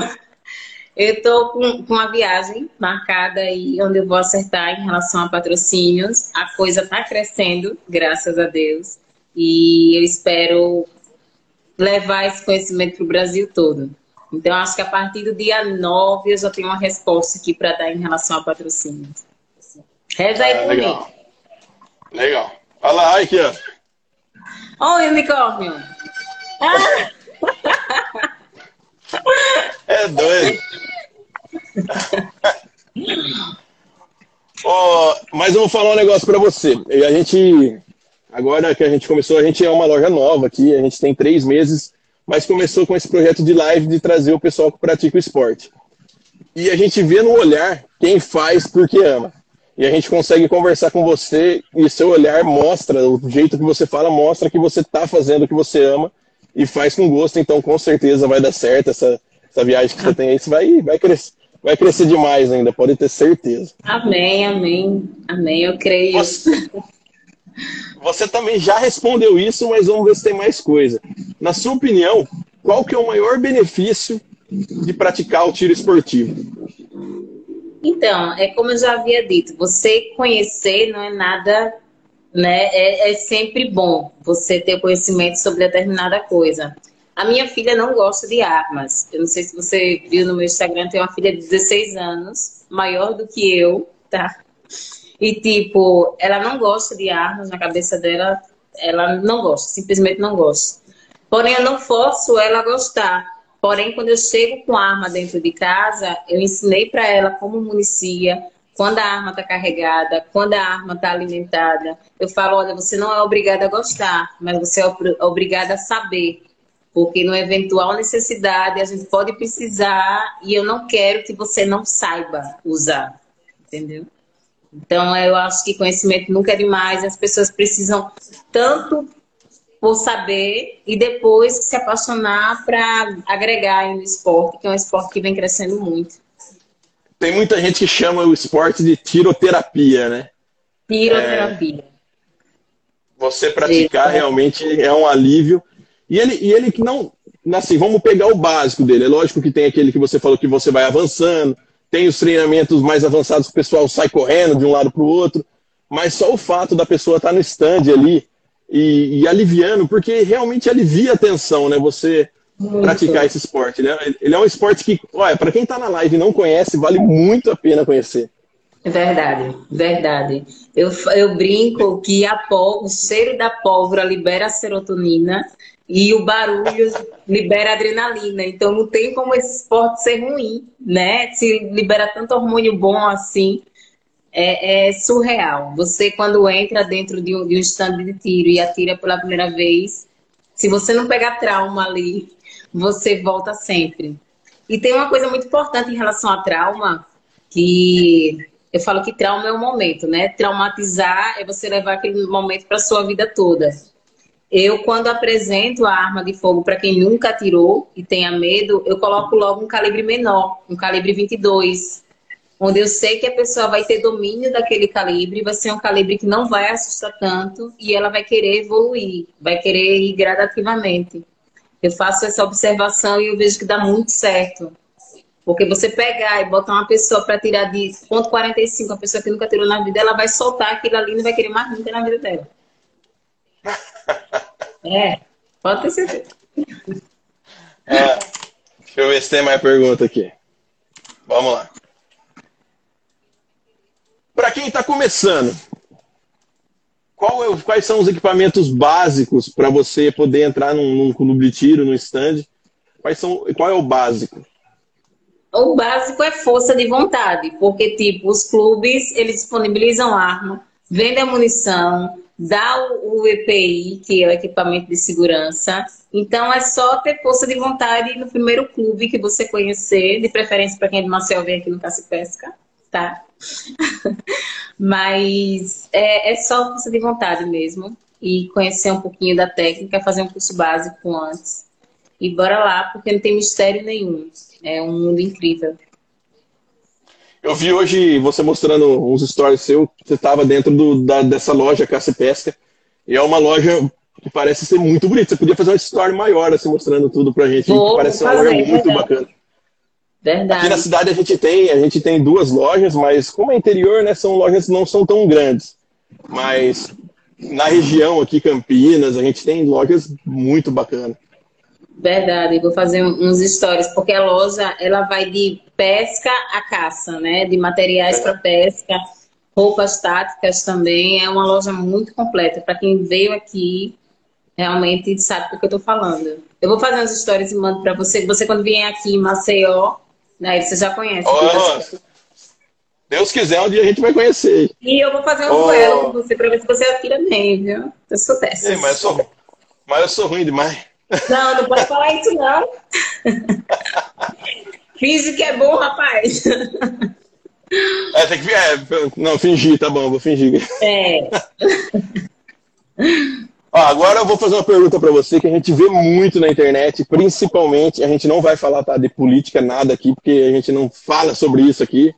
eu tô com, com uma viagem marcada aí, onde eu vou acertar em relação a patrocínios. A coisa tá crescendo, graças a Deus. E eu espero levar esse conhecimento para o Brasil todo. Então, acho que a partir do dia 9 eu já tenho uma resposta aqui para dar em relação a patrocínio. Reza aí ah, por legal. mim. Legal. Olha lá, aqui, ó. Olha o unicórnio. Ah! É doido. oh, mas eu vou falar um negócio para você. E a gente, agora que a gente começou, a gente é uma loja nova aqui, a gente tem três meses mas começou com esse projeto de live de trazer o pessoal que pratica o esporte. E a gente vê no olhar quem faz porque ama. E a gente consegue conversar com você e seu olhar mostra, o jeito que você fala mostra que você está fazendo o que você ama e faz com gosto, então com certeza vai dar certo essa, essa viagem que você tem aí, você vai, vai crescer. Vai crescer demais ainda, pode ter certeza. Amém, amém, amém, eu creio. Você, você também já respondeu isso, mas vamos ver se tem mais coisa. Na sua opinião, qual que é o maior benefício de praticar o tiro esportivo? Então, é como eu já havia dito, você conhecer não é nada, né? É, é sempre bom você ter conhecimento sobre determinada coisa. A minha filha não gosta de armas. Eu não sei se você viu no meu Instagram, tem uma filha de 16 anos, maior do que eu, tá? E, tipo, ela não gosta de armas, na cabeça dela, ela não gosta, simplesmente não gosta. Porém, eu não forço ela a gostar. Porém, quando eu chego com arma dentro de casa, eu ensinei para ela como municia, quando a arma está carregada, quando a arma está alimentada. Eu falo, olha, você não é obrigada a gostar, mas você é obrigada a saber. Porque no eventual necessidade a gente pode precisar e eu não quero que você não saiba usar. Entendeu? Então, eu acho que conhecimento nunca é demais, as pessoas precisam tanto por saber e depois se apaixonar para agregar no esporte, que é um esporte que vem crescendo muito. Tem muita gente que chama o esporte de tiroterapia, né? Tiroterapia. É... Você praticar realmente é um alívio. E ele, e ele que não. Assim, vamos pegar o básico dele. É lógico que tem aquele que você falou que você vai avançando, tem os treinamentos mais avançados que o pessoal sai correndo de um lado para o outro, mas só o fato da pessoa estar tá no stand ali e, e, aliviando, porque realmente alivia a tensão, né? Você muito. praticar esse esporte. Ele é, ele é um esporte que, olha, para quem está na live e não conhece, vale muito a pena conhecer. Verdade, verdade. Eu, eu brinco que a pó, o cheiro da pólvora libera a serotonina e o barulho libera adrenalina. Então não tem como esse esporte ser ruim, né? Se libera tanto hormônio bom assim. É, é, surreal. Você, quando entra dentro de um, de um stand de tiro e atira pela primeira vez, se você não pegar trauma ali, você volta sempre. E tem uma coisa muito importante em relação a trauma, que eu falo que trauma é um momento, né? Traumatizar é você levar aquele momento para sua vida toda. Eu, quando apresento a arma de fogo para quem nunca atirou e tenha medo, eu coloco logo um calibre menor, um calibre 22, onde eu sei que a pessoa vai ter domínio daquele calibre, vai ser um calibre que não vai assustar tanto e ela vai querer evoluir, vai querer ir gradativamente. Eu faço essa observação e eu vejo que dá muito certo. Porque você pegar e botar uma pessoa para tirar de ponto 45, uma pessoa que nunca tirou na vida, ela vai soltar aquilo ali e não vai querer mais nunca na vida dela. É, pode ter certeza. É, deixa eu ver se tem mais pergunta aqui. Vamos lá. Para quem está começando, é, quais são os equipamentos básicos para você poder entrar num, num, clube de tiro, no stand? Quais são, qual é o básico? O básico é força de vontade, porque tipo os clubes eles disponibilizam arma, vendem a munição, dá o, o EPI, que é o equipamento de segurança. Então é só ter força de vontade no primeiro clube que você conhecer, de preferência para quem é de Marcel vem aqui no Caça Pesca, tá? Mas é, é só força de vontade mesmo. E conhecer um pouquinho da técnica, fazer um curso básico antes. E bora lá, porque não tem mistério nenhum. É um mundo incrível. Eu vi hoje você mostrando uns stories seu, você estava dentro do, da, dessa loja Caça e Pesca. E é uma loja que parece ser muito bonita. Você podia fazer uma story maior, assim, mostrando tudo pra gente. Vou, parece uma loja muito bacana. Verdade. Aqui na cidade a gente tem, a gente tem duas lojas, mas como é interior, né, são lojas que não são tão grandes. Mas na região aqui, Campinas, a gente tem lojas muito bacanas. Verdade, vou fazer uns stories, porque a loja ela vai de pesca a caça, né? De materiais para pesca, roupas táticas também. É uma loja muito completa. Para quem veio aqui, realmente sabe do que eu estou falando. Eu vou fazer umas stories e mando para você. Você, quando vier aqui em Maceió, Aí você já conhece. Oh, Deus quiser, um dia a gente vai conhecer. E eu vou fazer um oh. duelo com você pra ver se você atira bem, viu? Eu sou dessa. mas, eu sou, mas eu sou ruim demais. Não, não pode falar isso, não. Finge que é bom, rapaz. É, tem que. É, não, fingir, tá bom, vou fingir. É. Ó, agora eu vou fazer uma pergunta para você que a gente vê muito na internet, principalmente, a gente não vai falar tá, de política, nada aqui, porque a gente não fala sobre isso aqui.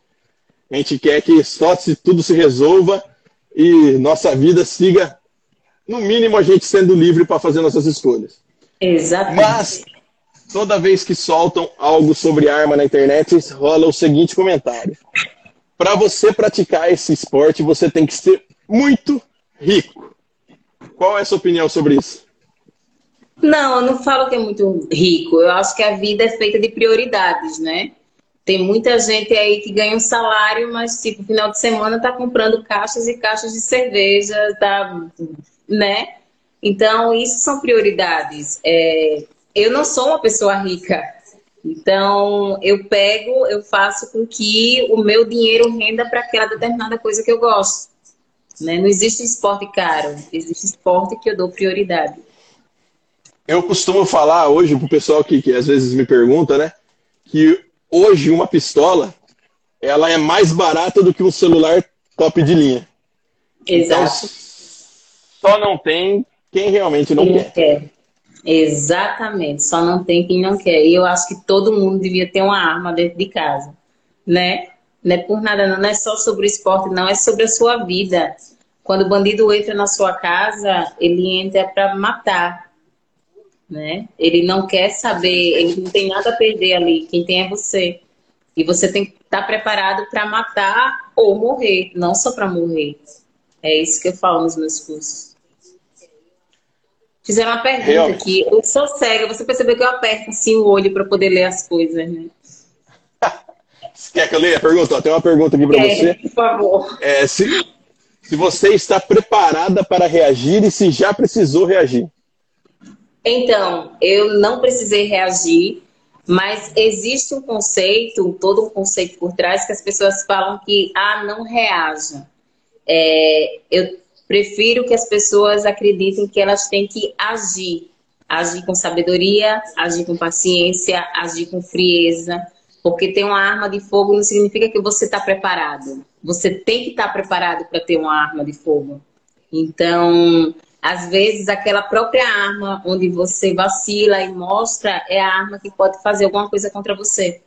A gente quer que só se tudo se resolva e nossa vida siga, no mínimo, a gente sendo livre para fazer nossas escolhas. Exatamente. Mas, toda vez que soltam algo sobre arma na internet, rola o seguinte comentário. Para você praticar esse esporte, você tem que ser muito rico. Qual é a sua opinião sobre isso? Não, eu não falo que é muito rico. Eu acho que a vida é feita de prioridades, né? Tem muita gente aí que ganha um salário, mas, tipo, final de semana tá comprando caixas e caixas de cerveja, tá, né? Então, isso são prioridades. É, eu não sou uma pessoa rica. Então, eu pego, eu faço com que o meu dinheiro renda para aquela determinada coisa que eu gosto. Né? Não existe esporte caro, existe esporte que eu dou prioridade. Eu costumo falar hoje pro pessoal que, que às vezes me pergunta, né? Que hoje uma pistola ela é mais barata do que um celular top de linha. Exato. Então, só não tem quem realmente não quer. quer. Exatamente, só não tem quem não quer. E eu acho que todo mundo devia ter uma arma dentro de casa, né? Não é por nada, não, não é só sobre o esporte, não, é sobre a sua vida. Quando o bandido entra na sua casa, ele entra para matar, né? Ele não quer saber, ele não tem nada a perder ali. Quem tem é você. E você tem que estar tá preparado para matar ou morrer, não só para morrer. É isso que eu falo nos meus cursos. Fizeram uma pergunta aqui. Eu sou cega, você percebeu que eu aperto assim o olho para poder ler as coisas, né? Quer que eu leia a pergunta? Tem uma pergunta aqui para é, você. Por favor. É, se, se você está preparada para reagir e se já precisou reagir. Então, eu não precisei reagir, Mas existe um conceito, todo um conceito por trás, que as pessoas falam que, ah, não reaja. É, eu prefiro que as pessoas acreditem que elas têm que agir. Agir com sabedoria, agir com paciência, agir com frieza. Porque ter uma arma de fogo não significa que você está preparado. Você tem que estar tá preparado para ter uma arma de fogo. Então, às vezes, aquela própria arma onde você vacila e mostra é a arma que pode fazer alguma coisa contra você.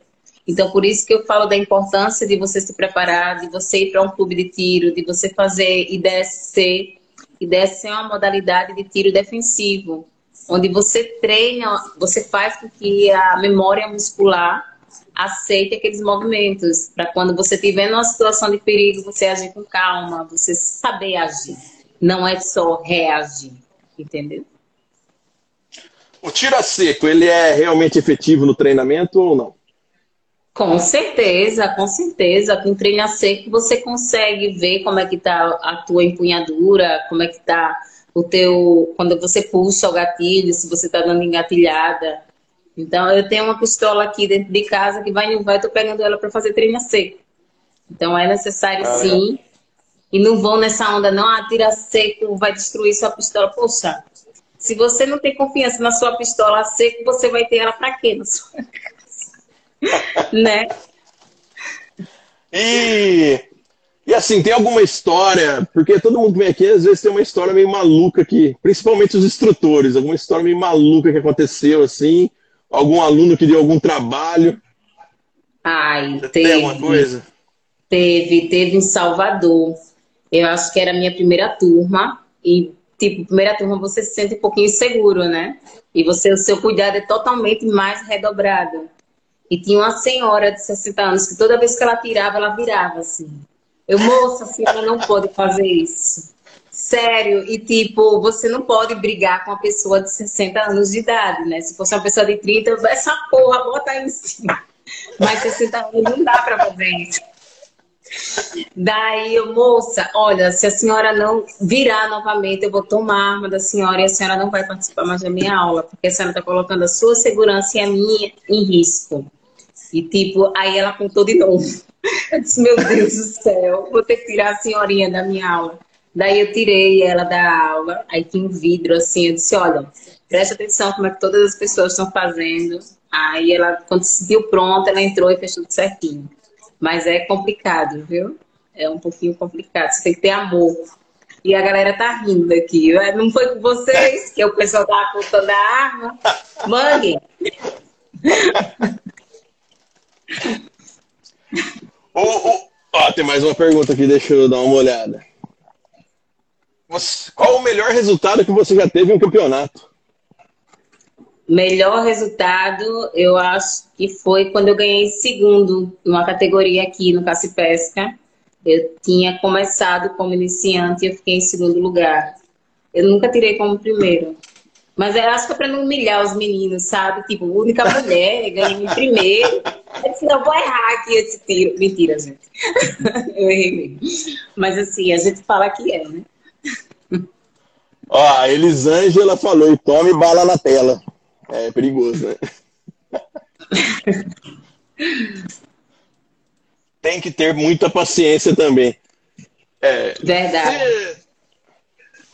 Então, por isso que eu falo da importância de você se preparar, de você ir para um clube de tiro, de você fazer IDSC. IDSC é uma modalidade de tiro defensivo, onde você treina, você faz com que a memória muscular aceite aqueles movimentos, para quando você estiver numa situação de perigo, você agir com calma, você saber agir. Não é só reagir, entendeu? O tiro a seco, ele é realmente efetivo no treinamento ou não? Com certeza, com certeza. Com treino a seco você consegue ver como é que tá a tua empunhadura, como é que tá o teu. Quando você puxa o gatilho, se você tá dando engatilhada. Então, eu tenho uma pistola aqui dentro de casa que vai e não vai, tô pegando ela para fazer treino a seco. Então, é necessário ah, sim. É. E não vão nessa onda, não, atira seco, vai destruir sua pistola. Poxa, se você não tem confiança na sua pistola a seco, você vai ter ela para quê na sua casa? né? E, e assim, tem alguma história, porque todo mundo que vem aqui às vezes tem uma história meio maluca aqui, principalmente os instrutores, alguma história meio maluca que aconteceu assim, algum aluno que deu algum trabalho. Ai, Você teve. Tem alguma coisa? Teve, teve em Salvador. Eu acho que era a minha primeira turma. E, tipo, primeira turma você se sente um pouquinho inseguro, né? E você, o seu cuidado é totalmente mais redobrado. E tinha uma senhora de 60 anos que toda vez que ela tirava, ela virava assim. Eu, moça, a senhora não pode fazer isso. Sério, e tipo, você não pode brigar com uma pessoa de 60 anos de idade, né? Se fosse uma pessoa de 30, essa porra, bota aí em cima. Mas 60 anos não dá pra fazer isso. Daí eu, moça, olha, se a senhora não virar novamente, eu vou tomar a arma da senhora e a senhora não vai participar mais da minha aula, porque a senhora está colocando a sua segurança e a minha em risco. E tipo, aí ela contou de novo. Eu disse, meu Deus do céu, vou ter que tirar a senhorinha da minha aula. Daí eu tirei ela da aula, aí tinha um vidro assim, eu disse, olha, preste atenção como é que todas as pessoas estão fazendo. Aí ela, quando se sentiu pronta, ela entrou e fez tudo certinho. Mas é complicado, viu? É um pouquinho complicado. Você tem que ter amor. E a galera tá rindo aqui. Não foi com vocês que o pessoal tava apontando a arma. Mangue. oh, oh. Tem mais uma pergunta aqui, deixa eu dar uma olhada. Você, qual o melhor resultado que você já teve em um campeonato? Melhor resultado, eu acho que foi quando eu ganhei segundo numa categoria aqui no Caça Pesca. Eu tinha começado como iniciante e eu fiquei em segundo lugar. Eu nunca tirei como primeiro. Mas eu acho que é para não humilhar os meninos, sabe? Tipo, única mulher, ganhei em primeiro. Eu disse, não, vou errar aqui esse tiro. Mentira, gente. eu errei mesmo. Mas assim, a gente fala que é, né? Ó, a Elisângela falou, tome bala na tela. É perigoso, né? Tem que ter muita paciência também. É, Verdade. Você,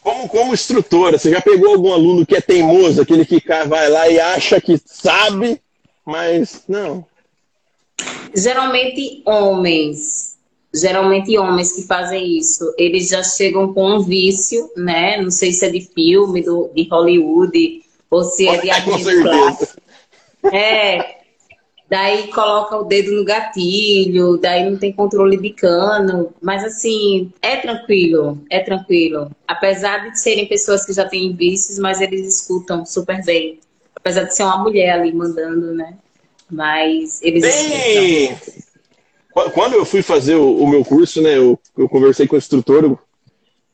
como, como instrutora, você já pegou algum aluno que é teimoso, aquele que vai lá e acha que sabe, mas não. Geralmente homens. Geralmente homens que fazem isso, eles já chegam com um vício, né? Não sei se é de filme, do, de Hollywood, ou se é de artista É. Daí coloca o dedo no gatilho, daí não tem controle de cano. Mas assim, é tranquilo, é tranquilo. Apesar de serem pessoas que já têm vícios, mas eles escutam super bem. Apesar de ser uma mulher ali mandando, né? Mas eles Bem... escutam. Quando eu fui fazer o, o meu curso, né, eu, eu, conversei com o instrutor,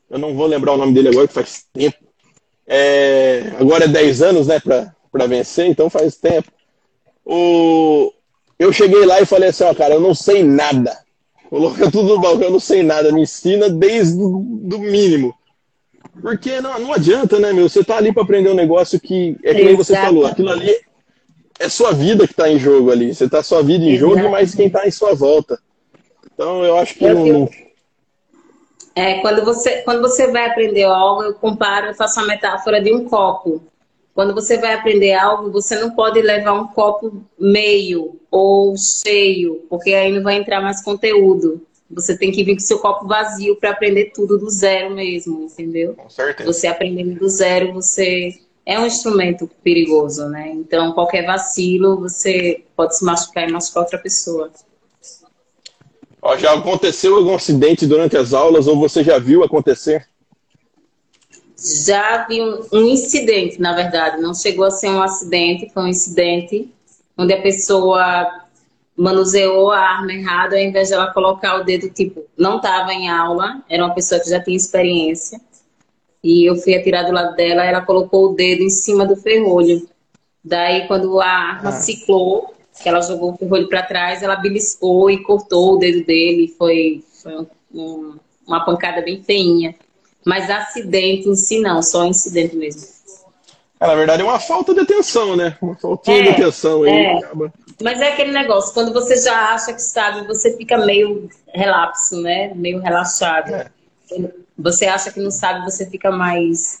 eu não vou lembrar o nome dele agora, que faz tempo. É, agora é 10 anos, né, para vencer, então faz tempo. O, eu cheguei lá e falei assim, ó, cara, eu não sei nada. Coloca tudo no balcão, eu não sei nada, me ensina desde o mínimo. Porque não, não adianta, né, meu? Você tá ali para aprender um negócio que é que nem você falou, aquilo ali é sua vida que está em jogo ali. Você está sua vida em Exato. jogo, mas quem está em sua volta. Então eu acho que eu, não, É, quando você, quando você vai aprender algo, eu comparo, eu faço a metáfora de um copo. Quando você vai aprender algo, você não pode levar um copo meio ou cheio, porque aí não vai entrar mais conteúdo. Você tem que vir com seu copo vazio para aprender tudo do zero mesmo, entendeu? Com certeza. Você aprendendo do zero, você é um instrumento perigoso, né? Então, qualquer vacilo, você pode se machucar e machucar outra pessoa. Ó, já aconteceu algum acidente durante as aulas ou você já viu acontecer? Já vi um, um incidente, na verdade. Não chegou a ser um acidente, foi um incidente onde a pessoa manuseou a arma errada, ao invés de ela colocar o dedo, tipo, não estava em aula, era uma pessoa que já tinha experiência, e eu fui atirar do lado dela, ela colocou o dedo em cima do ferrolho. Daí, quando a arma ah. ciclou, que ela jogou o ferrolho para trás, ela beliscou e cortou o dedo dele, foi, foi um, uma pancada bem feinha. Mas acidente em si não, só incidente mesmo. É, na verdade é uma falta de atenção, né? Uma faltinha é, de atenção aí. É. Acaba... Mas é aquele negócio, quando você já acha que sabe, você fica meio relapso, né? Meio relaxado. É. Você acha que não sabe, você fica mais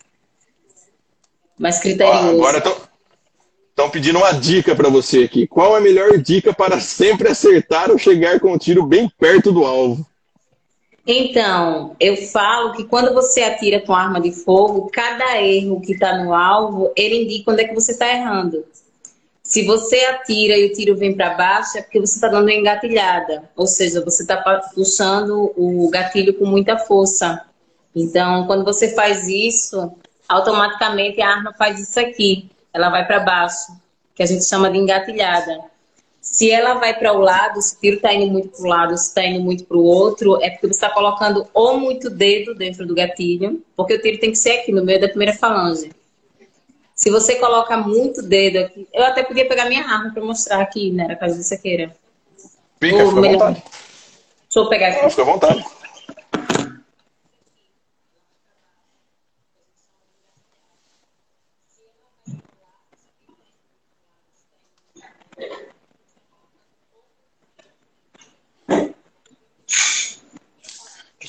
mais criterioso. Ó, agora estão pedindo uma dica para você aqui. Qual a melhor dica para sempre acertar ou chegar com o tiro bem perto do alvo? Então, eu falo que quando você atira com arma de fogo, cada erro que está no alvo, ele indica onde é que você está errando. Se você atira e o tiro vem para baixo, é porque você está dando uma engatilhada. Ou seja, você está puxando o gatilho com muita força. Então, quando você faz isso, automaticamente a arma faz isso aqui. Ela vai para baixo, que a gente chama de engatilhada. Se ela vai para o lado, se o tiro está indo muito para o lado, se está indo muito para o outro, é porque você está colocando ou muito dedo dentro do gatilho, porque o tiro tem que ser aqui, no meio da primeira falange. Se você coloca muito dedo aqui, eu até podia pegar minha arma para mostrar aqui, né, caso você queira. Fica, fica à vontade. Deixa eu pegar aqui. fica à vontade.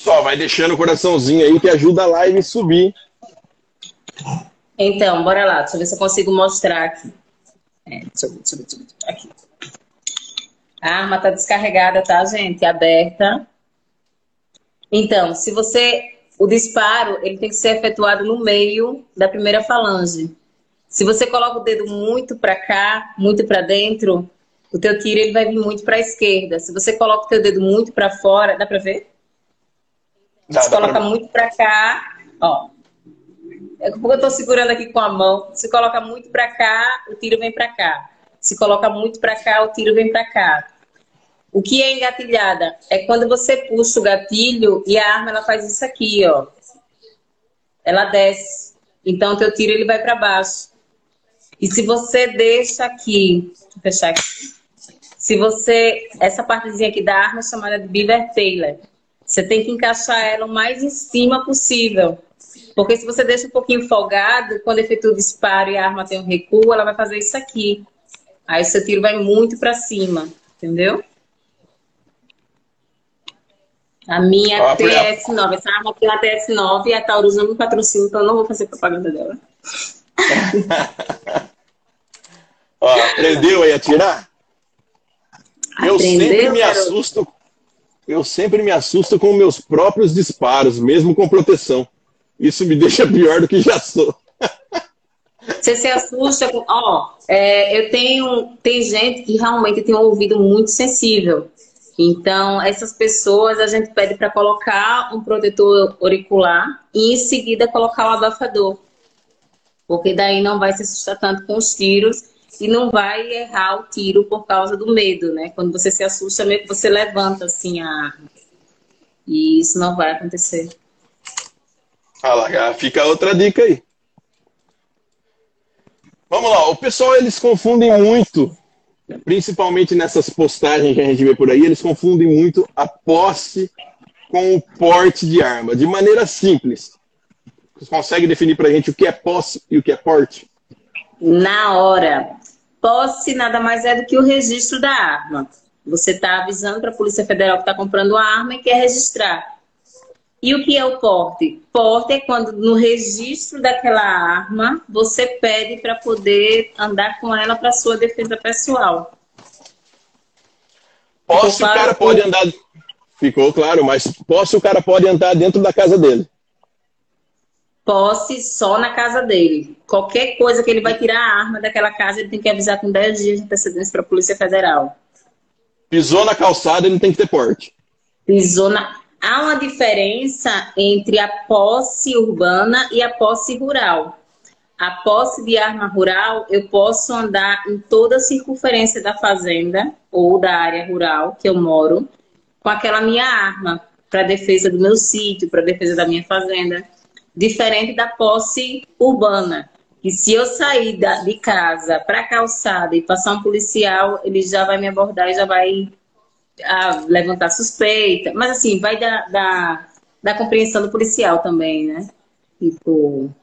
Pessoal, vai deixando o coraçãozinho aí que ajuda a live subir. Então, bora lá. Deixa eu ver se eu consigo mostrar aqui. É, deixa eu deixa eu deixa eu. Aqui. A arma tá descarregada, tá, gente? Aberta. Então, se você... O disparo, ele tem que ser efetuado no meio da primeira falange. Se você coloca o dedo muito para cá, muito para dentro, o teu tiro ele vai vir muito para a esquerda. Se você coloca o teu dedo muito para fora, dá para ver? Você dá coloca pra... muito para cá, ó. É porque eu tô segurando aqui com a mão. Se coloca muito para cá, o tiro vem para cá. Se coloca muito para cá, o tiro vem para cá. O que é engatilhada? É quando você puxa o gatilho e a arma ela faz isso aqui, ó. Ela desce. Então, o teu tiro ele vai para baixo. E se você deixa aqui, deixa eu fechar aqui. Se você, essa partezinha aqui da arma é chamada de beaver tailor. Você tem que encaixar ela o mais em cima possível. Porque se você deixa um pouquinho folgado, quando efetua o disparo e a arma tem um recuo, ela vai fazer isso aqui. Aí o seu tiro vai muito para cima, entendeu? A minha ah, TS9, essa arma aqui é a TS9 e a Taurus não me patrocina, então eu não vou fazer propaganda dela. Ó, aprendeu aí a tirar? Eu sempre me assusto eu sempre me assusto com meus próprios disparos, mesmo com proteção. Isso me deixa pior do que já sou. Você se assusta com. Ó, é, eu tenho. Tem gente que realmente tem um ouvido muito sensível. Então, essas pessoas a gente pede para colocar um protetor auricular e em seguida colocar o abafador. Porque daí não vai se assustar tanto com os tiros e não vai errar o tiro por causa do medo, né? Quando você se assusta, meio que você levanta assim a arma. E isso não vai acontecer. Ah fica outra dica aí. Vamos lá, o pessoal eles confundem muito, principalmente nessas postagens que a gente vê por aí, eles confundem muito a posse com o porte de arma, de maneira simples. Você consegue definir para a gente o que é posse e o que é porte? Na hora. Posse nada mais é do que o registro da arma. Você está avisando para a Polícia Federal que está comprando a arma e quer registrar. E o que é o porte? Porte é quando no registro daquela arma você pede para poder andar com ela para sua defesa pessoal. Posse o cara pode andar. Ficou claro, mas posse o cara pode andar dentro da casa dele. Posse só na casa dele. Qualquer coisa que ele vai tirar a arma daquela casa, ele tem que avisar com 10 dias de antecedência para a Polícia Federal. Pisou na calçada, ele tem que ter porte. Pisou na. Há uma diferença entre a posse urbana e a posse rural. A posse de arma rural, eu posso andar em toda a circunferência da fazenda ou da área rural que eu moro com aquela minha arma para defesa do meu sítio, para defesa da minha fazenda. Diferente da posse urbana, que se eu sair da, de casa para a calçada e passar um policial, ele já vai me abordar e já vai a levantar suspeita, mas assim, vai da, da, da compreensão do policial também, né? Tipo,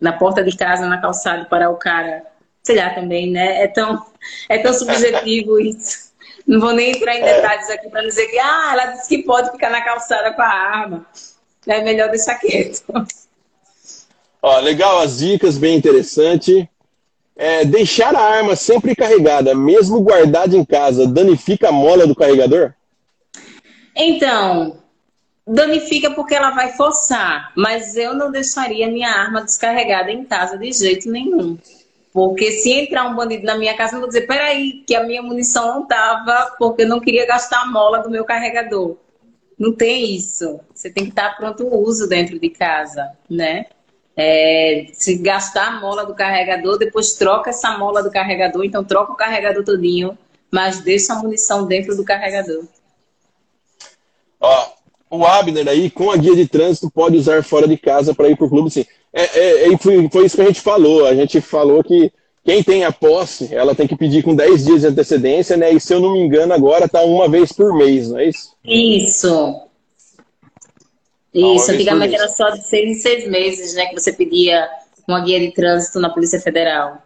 na porta de casa, na calçada, parar o cara, sei lá também, né? É tão, é tão subjetivo isso. Não vou nem entrar em detalhes aqui para dizer que ah, ela disse que pode ficar na calçada com a arma. É melhor deixar quieto. Ó, legal as dicas, bem interessante. É, deixar a arma sempre carregada, mesmo guardada em casa, danifica a mola do carregador? Então, danifica porque ela vai forçar, mas eu não deixaria minha arma descarregada em casa de jeito nenhum. Porque se entrar um bandido na minha casa, eu vou dizer, peraí, que a minha munição não tava, porque eu não queria gastar a mola do meu carregador. Não tem isso. Você tem que estar pronto o uso dentro de casa, né? É, se gastar a mola do carregador, depois troca essa mola do carregador, então troca o carregador todinho, mas deixa a munição dentro do carregador. Ó, o Abner aí, com a guia de trânsito, pode usar fora de casa para ir para o clube, sim. É, é, é, foi, foi isso que a gente falou. A gente falou que quem tem a posse, ela tem que pedir com 10 dias de antecedência, né? E se eu não me engano, agora tá uma vez por mês, não é isso? Isso. Isso, antigamente era só de seis em seis meses, né, que você pedia uma guia de trânsito na Polícia Federal.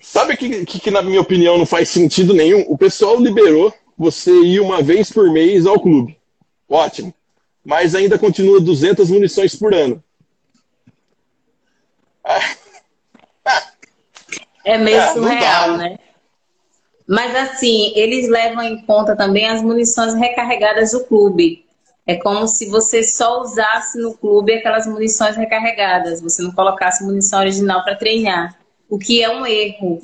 Sabe que, que, que, na minha opinião, não faz sentido nenhum? O pessoal liberou você ir uma vez por mês ao clube. Ótimo. Mas ainda continua 200 munições por ano. É meio é, surreal, né? Mas assim, eles levam em conta também as munições recarregadas do clube. É como se você só usasse no clube aquelas munições recarregadas, você não colocasse munição original para treinar. O que é um erro,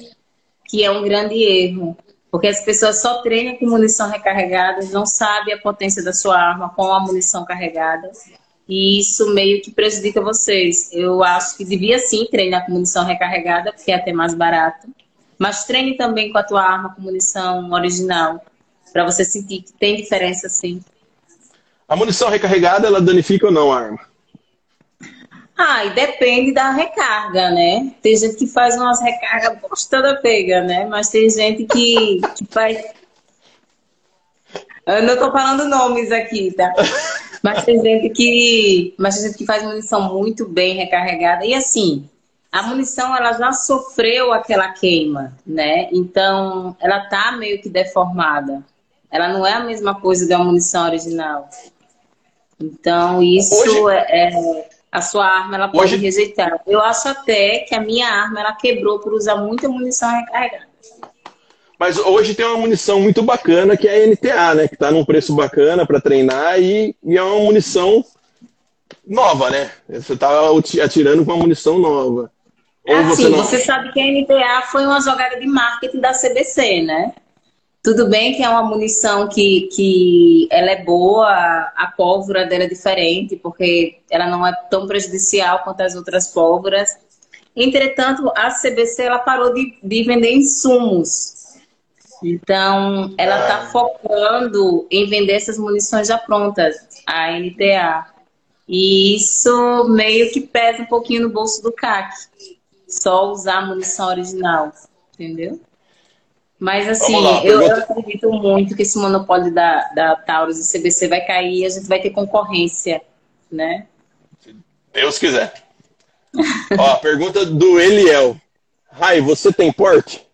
que é um grande erro. Porque as pessoas só treinam com munição recarregada, não sabem a potência da sua arma com a munição carregada. E isso meio que prejudica vocês. Eu acho que devia sim treinar com munição recarregada, porque é até mais barato. Mas treine também com a tua arma com munição original, para você sentir que tem diferença sim. A munição recarregada, ela danifica ou não a arma? Ah, e depende da recarga, né? Tem gente que faz umas recargas toda pega, né? Mas tem gente que, que faz. Eu não tô falando nomes aqui, tá? Mas tem gente que. Mas tem gente que faz munição muito bem recarregada. E assim, a munição ela já sofreu aquela queima, né? Então ela tá meio que deformada. Ela não é a mesma coisa da munição original. Então, isso Hoje... é, é, a sua arma ela pode Hoje... rejeitar. Eu acho até que a minha arma ela quebrou por usar muita munição recarregada. Mas hoje tem uma munição muito bacana que é a NTA, né? Que está num preço bacana para treinar e, e, é uma munição nova, né? Você está atirando com uma munição nova. Ou assim, você, não... você sabe que a NTA foi uma jogada de marketing da CBC, né? Tudo bem que é uma munição que, que ela é boa, a pólvora dela é diferente, porque ela não é tão prejudicial quanto as outras pólvoras. Entretanto, a CBC ela parou de, de vender insumos. Então, ela está focando em vender essas munições já prontas, a NTA. E isso meio que pesa um pouquinho no bolso do CAC. Só usar a munição original, entendeu? Mas assim, lá, eu, eu, acredito muito que esse monopólio da, da Taurus e CBC vai cair e a gente vai ter concorrência, né? Se Deus quiser. Ó, pergunta do Eliel. Rai, você tem porte?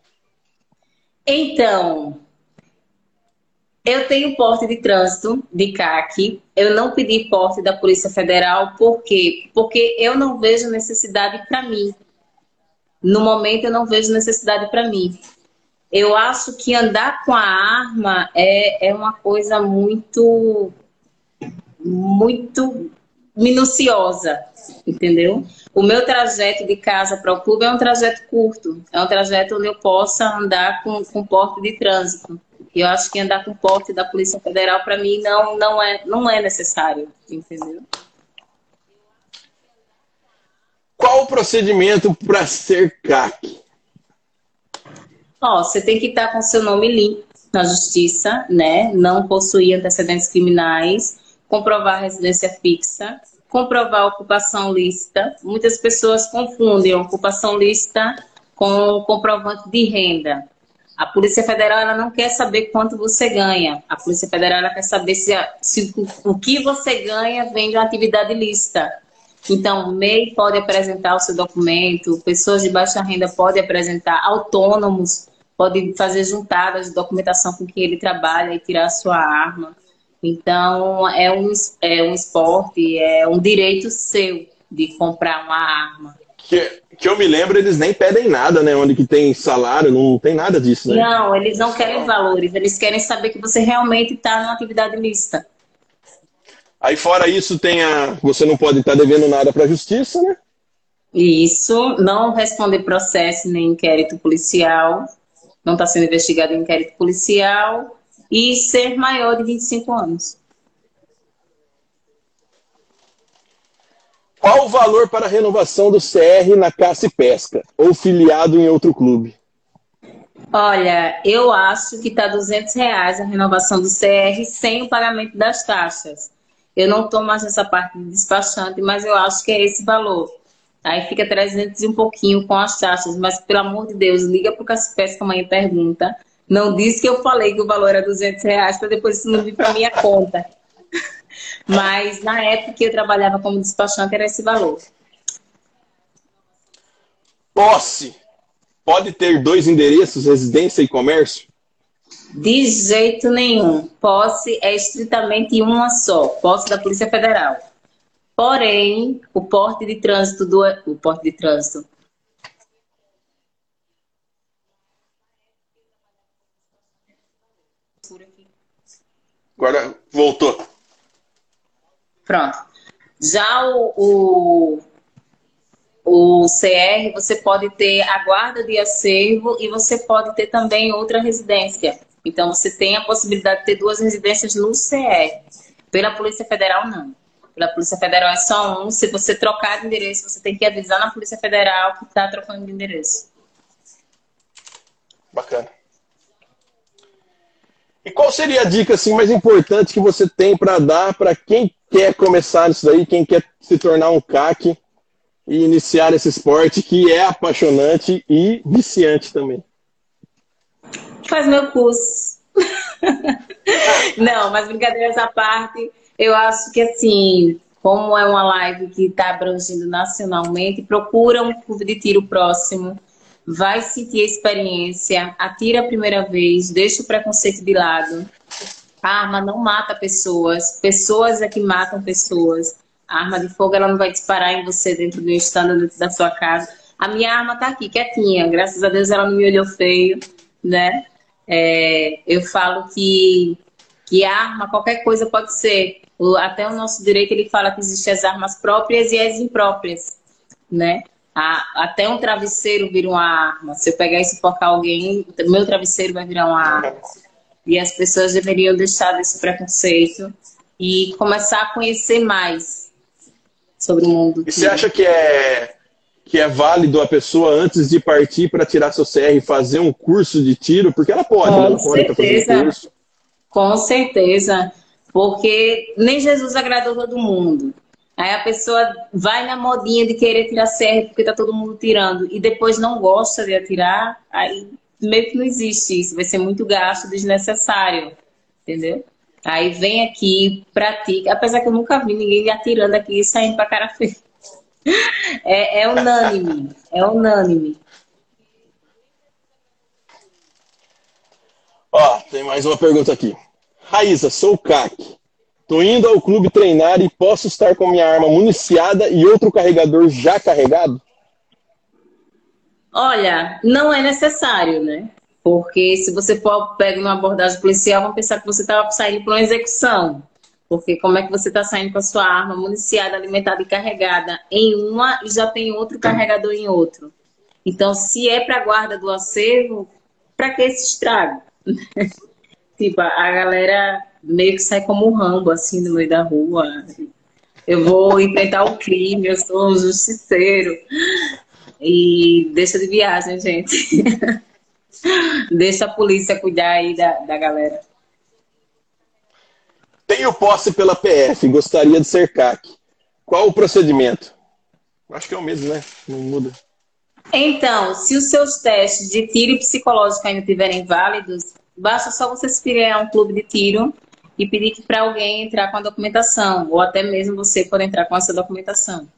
Então, eu tenho porte de trânsito de CAC. Eu não pedi porte da Polícia Federal, por quê? Porque eu não vejo necessidade para mim. No momento, eu não vejo necessidade para mim. Eu acho que andar com a arma é, é uma coisa muito, muito minuciosa, entendeu? O meu trajeto de casa para o clube é um trajeto curto, é um trajeto onde eu possa andar com, com porte de trânsito. E eu acho que andar com porte da Polícia Federal, para mim, não, não, é, não é necessário, entendeu? Qual o procedimento para ser CAC? Ó, você tem que estar com seu nome limpo na justiça, né? Não possuir antecedentes criminais, comprovar residência fixa, comprovar ocupação lícita. Muitas pessoas confundem ocupação lícita com comprovante de renda. A Polícia Federal ela não quer saber quanto você ganha. A Polícia Federal ela quer saber se, se o que você ganha vem de uma atividade lícita. Então, MEI pode apresentar o seu documento, pessoas de baixa renda podem apresentar, autônomos podem fazer juntadas de documentação com que ele trabalha e tirar a sua arma. Então, é um, é um esporte, é um direito seu de comprar uma arma. Que, que eu me lembro, eles nem pedem nada, né? Onde que tem salário, não tem nada disso, né? Não, eles não querem valores, eles querem saber que você realmente está numa atividade mista. Aí fora isso, tem a. Você não pode estar devendo nada para a justiça, né? Isso, não responder processo nem inquérito policial, não está sendo investigado em inquérito policial e ser maior de 25 anos. Qual o valor para a renovação do CR na caça e pesca ou filiado em outro clube? Olha, eu acho que está 200 reais a renovação do CR sem o pagamento das taxas. Eu não estou mais nessa parte de despachante, mas eu acho que é esse valor. Aí fica 300 e um pouquinho com as taxas, mas pelo amor de Deus, liga para o Caspés que amanhã pergunta. Não disse que eu falei que o valor era 200 reais para depois isso não vir para minha conta. Mas na época que eu trabalhava como despachante era esse valor. Posse pode ter dois endereços, residência e comércio? De jeito nenhum. Posse é estritamente uma só, posse da Polícia Federal. Porém, o porte de trânsito do o porte de trânsito Agora voltou. Pronto. Já o, o, o CR, você pode ter a guarda de acervo e você pode ter também outra residência. Então, você tem a possibilidade de ter duas residências no CR. Pela Polícia Federal, não. Pela Polícia Federal é só um. Se você trocar de endereço, você tem que avisar na Polícia Federal que está trocando de endereço. Bacana. E qual seria a dica assim, mais importante que você tem para dar para quem quer começar isso daí, quem quer se tornar um CAC e iniciar esse esporte que é apaixonante e viciante também? Faz meu curso. Não, mas brincadeiras à parte, eu acho que assim, como é uma live que está abrangindo nacionalmente, procura um clube de tiro próximo, vai sentir a experiência, atira a primeira vez, deixa o preconceito de lado. A arma não mata pessoas, pessoas é que matam pessoas. A arma de fogo ela não vai disparar em você dentro do estando dentro da sua casa. A minha arma está aqui, quietinha. Graças a Deus ela não me olhou feio, né? É, eu falo que, que arma, qualquer coisa pode ser. O, até o nosso direito ele fala que existem as armas próprias e as impróprias, né? A, até um travesseiro vira uma arma. Se eu pegar e sufocar alguém, meu travesseiro vai virar uma arma. E as pessoas deveriam deixar desse preconceito e começar a conhecer mais sobre o mundo. E você acha que é que é válido a pessoa, antes de partir para tirar seu CR, fazer um curso de tiro? Porque ela pode, Com né? ela certeza. Pode Com certeza. Porque nem Jesus agradou todo mundo. Aí a pessoa vai na modinha de querer tirar CR porque tá todo mundo tirando e depois não gosta de atirar, aí meio que não existe isso, vai ser muito gasto desnecessário, entendeu? Aí vem aqui, pratica, apesar que eu nunca vi ninguém atirando aqui e saindo pra cara feia. É, é unânime, é unânime. Ó, tem mais uma pergunta aqui. Raíza, sou o CAC. Tô indo ao clube treinar e posso estar com minha arma municiada e outro carregador já carregado? Olha, não é necessário, né? Porque se você for pega uma abordagem policial, vão pensar que você estava saindo para uma execução. Porque como é que você está saindo com a sua arma municiada, alimentada e carregada em uma e já tem outro carregador em outro? Então, se é para guarda do acervo, para que esse estrago? tipo, a galera meio que sai como um rambo, assim, no meio da rua. Eu vou enfrentar o crime, eu sou um justiceiro. E deixa de viagem, gente. deixa a polícia cuidar aí da, da galera. Tenho posse pela PF, gostaria de ser CAC. Qual o procedimento? Acho que é o mesmo, né? Não muda. Então, se os seus testes de tiro psicológico ainda estiverem válidos, basta só você se filiar a um clube de tiro e pedir para alguém entrar com a documentação, ou até mesmo você for entrar com essa documentação.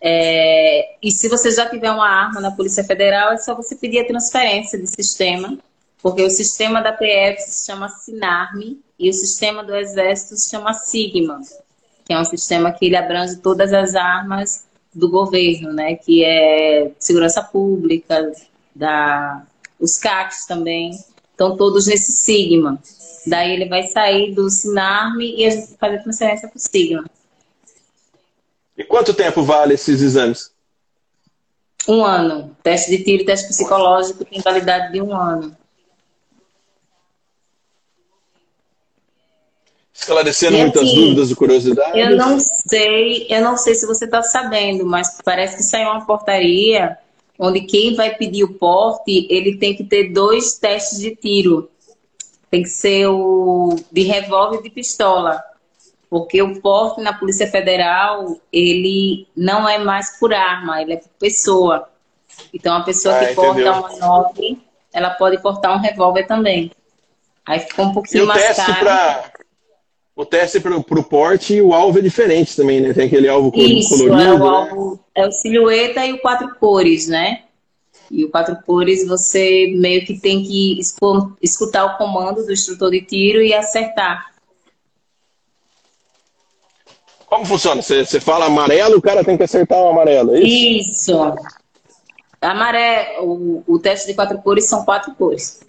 É, e se você já tiver uma arma na Polícia Federal, é só você pedir a transferência de sistema, porque o sistema da PF se chama SINARME e o sistema do Exército se chama SIGMA, que é um sistema que ele abrange todas as armas do governo, né? Que é segurança pública, da, os CACs também, estão todos nesse SIGMA. Daí ele vai sair do SINARME e a gente vai fazer transferência para o SIGMA. E quanto tempo vale esses exames? Um ano. Teste de tiro e teste psicológico tem validade de um ano. Esclarecendo e muitas assim, dúvidas e curiosidades. Eu não sei, eu não sei se você está sabendo, mas parece que saiu uma portaria onde quem vai pedir o porte, ele tem que ter dois testes de tiro. Tem que ser o de revólver e de pistola. Porque o porte na Polícia Federal, ele não é mais por arma, ele é por pessoa. Então, a pessoa ah, que entendeu. porta uma 9, ela pode portar um revólver também. Aí ficou um pouquinho e mais caro. Pra, o teste para o porte e o alvo é diferente também, né? Tem aquele alvo Isso, colorido. É o, né? alvo, é o silhueta e o quatro cores, né? E o quatro cores você meio que tem que escutar o comando do instrutor de tiro e acertar. Como funciona? Você, você fala amarelo, o cara tem que acertar o amarelo, é isso? Isso. Amarelo, o, o teste de quatro cores são quatro cores.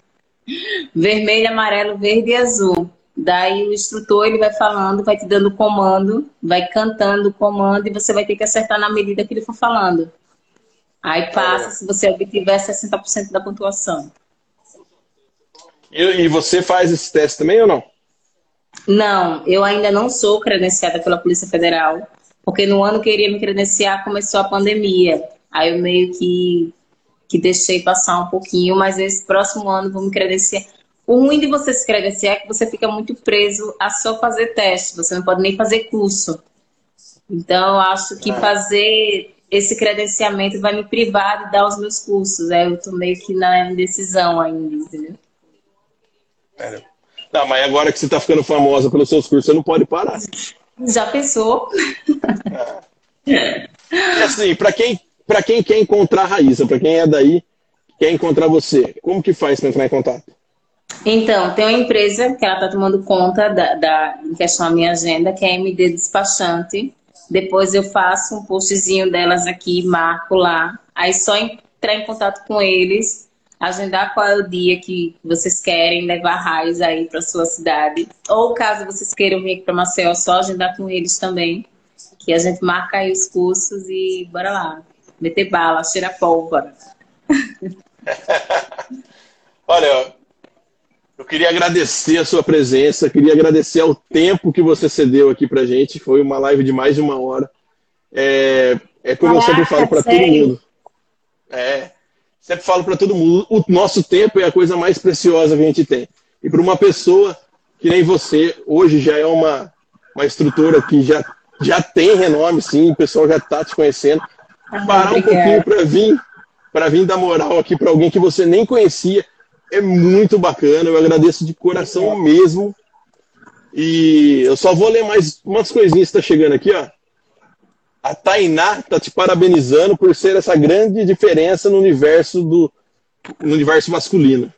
Vermelho, amarelo, verde e azul. Daí o instrutor ele vai falando, vai te dando comando, vai cantando o comando e você vai ter que acertar na medida que ele for falando. Aí passa é. se você obtiver 60% da pontuação. E, e você faz esse teste também ou não? Não, eu ainda não sou credenciada pela Polícia Federal, porque no ano que eu iria me credenciar começou a pandemia. Aí eu meio que, que deixei passar um pouquinho, mas esse próximo ano vou me credenciar. O ruim de você se credenciar é que você fica muito preso a só fazer teste, você não pode nem fazer curso. Então, eu acho que é. fazer esse credenciamento vai me privar de dar os meus cursos. Aí eu tô meio que na indecisão ainda, entendeu? É. Tá, mas agora que você tá ficando famosa pelos seus cursos, você não pode parar. Já pensou? É. E assim, para quem, pra quem quer encontrar a Raíssa, para quem é daí, quer encontrar você, como que faz para entrar em contato? Então, tem uma empresa que ela está tomando conta da, da, em questão da minha agenda, que é a MD Despachante. Depois eu faço um postzinho delas aqui, marco lá. Aí só entrar em contato com eles, agendar qual é o dia que vocês querem levar raios aí para sua cidade. Ou caso vocês queiram vir para Maceió, só agendar com eles também. Que a gente marca aí os cursos e bora lá. Meter bala, cheirar pólvora. Olha, eu queria agradecer a sua presença, queria agradecer ao tempo que você cedeu aqui pra gente. Foi uma live de mais de uma hora. É, é como Caraca, eu sempre falo para todo mundo. É, sempre falo para todo mundo, o nosso tempo é a coisa mais preciosa que a gente tem. E para uma pessoa que nem você, hoje já é uma, uma estrutura que já, já tem renome, sim, o pessoal já está te conhecendo. Ah, parar obrigada. um pouquinho para vir, para vir dar moral aqui para alguém que você nem conhecia é muito bacana, eu agradeço de coração mesmo. E eu só vou ler mais umas coisinhas que está chegando aqui, ó. A Tainá tá te parabenizando por ser essa grande diferença no universo do no universo masculino.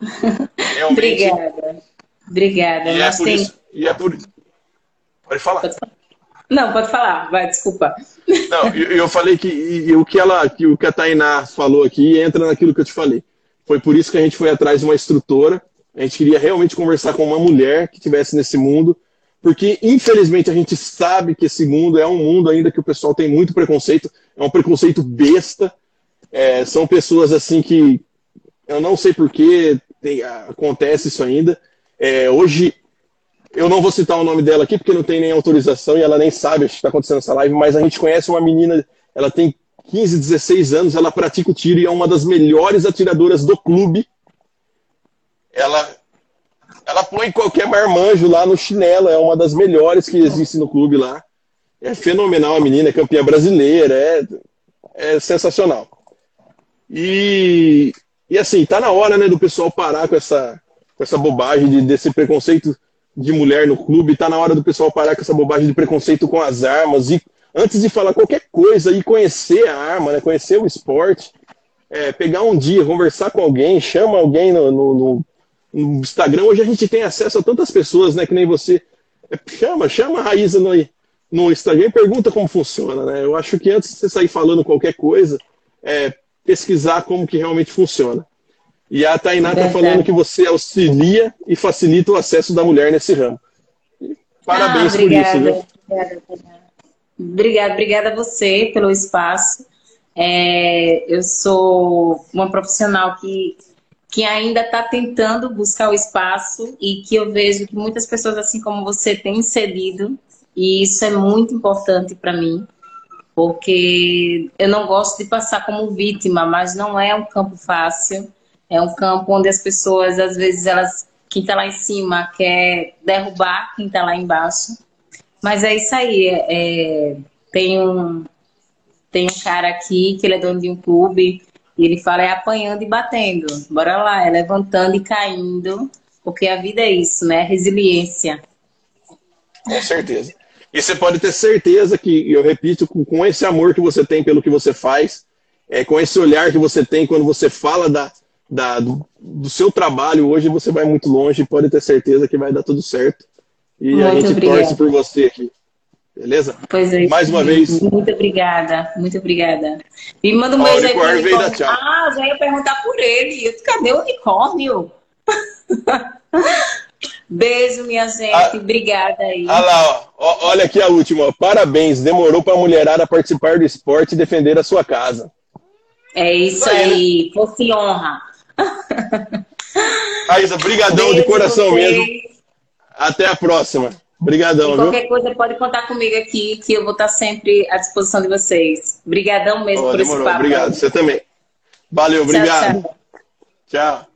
Realmente, Obrigada. Obrigada. E é, por tem... isso, e é por Pode falar. Pode falar. Não, pode falar, vai, desculpa. Não, eu, eu falei que e, o que ela, que o que a Tainá falou aqui entra naquilo que eu te falei. Foi por isso que a gente foi atrás de uma instrutora. A gente queria realmente conversar com uma mulher que estivesse nesse mundo, porque infelizmente a gente sabe que esse mundo é um mundo ainda que o pessoal tem muito preconceito, é um preconceito besta. É, são pessoas assim que eu não sei por que acontece isso ainda. É, hoje eu não vou citar o nome dela aqui porque não tem nem autorização e ela nem sabe o que está acontecendo nessa live, mas a gente conhece uma menina, ela tem 15, 16 anos, ela pratica o tiro e é uma das melhores atiradoras do clube. Ela ela põe qualquer marmanjo lá no chinelo, é uma das melhores que existe no clube lá. É fenomenal a menina, é campeã brasileira, é, é sensacional. E, e assim, tá na hora né, do pessoal parar com essa, com essa bobagem de, desse preconceito de mulher no clube, tá na hora do pessoal parar com essa bobagem de preconceito com as armas e antes de falar qualquer coisa e conhecer a arma, né, conhecer o esporte, é, pegar um dia, conversar com alguém, chama alguém no, no, no, no, Instagram. Hoje a gente tem acesso a tantas pessoas, né, que nem você. É, chama, chama a Raíza no, no Instagram e pergunta como funciona, né? Eu acho que antes de você sair falando qualquer coisa, é, pesquisar como que realmente funciona. E a Tainá está falando que você auxilia e facilita o acesso da mulher nesse ramo. Parabéns ah, por isso, viu? Obrigada, obrigada, obrigada a você pelo espaço. É, eu sou uma profissional que, que ainda está tentando buscar o espaço e que eu vejo que muitas pessoas, assim como você, têm cedido, e isso é muito importante para mim, porque eu não gosto de passar como vítima, mas não é um campo fácil. É um campo onde as pessoas, às vezes, elas, quem está lá em cima quer derrubar quem está lá embaixo. Mas é isso aí. É, tem, um, tem um cara aqui que ele é dono de um clube e ele fala é apanhando e batendo. Bora lá, é levantando e caindo, porque a vida é isso, né? Resiliência. Com certeza. E você pode ter certeza que, eu repito, com esse amor que você tem pelo que você faz, é, com esse olhar que você tem quando você fala da, da, do, do, seu trabalho hoje, você vai muito longe, pode ter certeza que vai dar tudo certo. E muito a gente obrigada. torce por você aqui. Beleza? Pois é. Mais uma vez. Muito obrigada, muito obrigada. E manda um beijo aí pro unicórnio. Ah, já ia perguntar por ele. Cadê o unicórnio? Beijo, minha gente. Ah, Obrigada aí. Olha lá, ó. olha aqui a última. Parabéns. Demorou para a mulherada participar do esporte e defender a sua casa. É isso aí. aí. Fosse honra. Raíssa, brigadão de coração mesmo. Até a próxima. Obrigadão, qualquer viu? coisa pode contar comigo aqui, que eu vou estar sempre à disposição de vocês. Obrigadão mesmo oh, por demorou. esse papo. Obrigado, você também. Valeu, obrigado. tchau. tchau.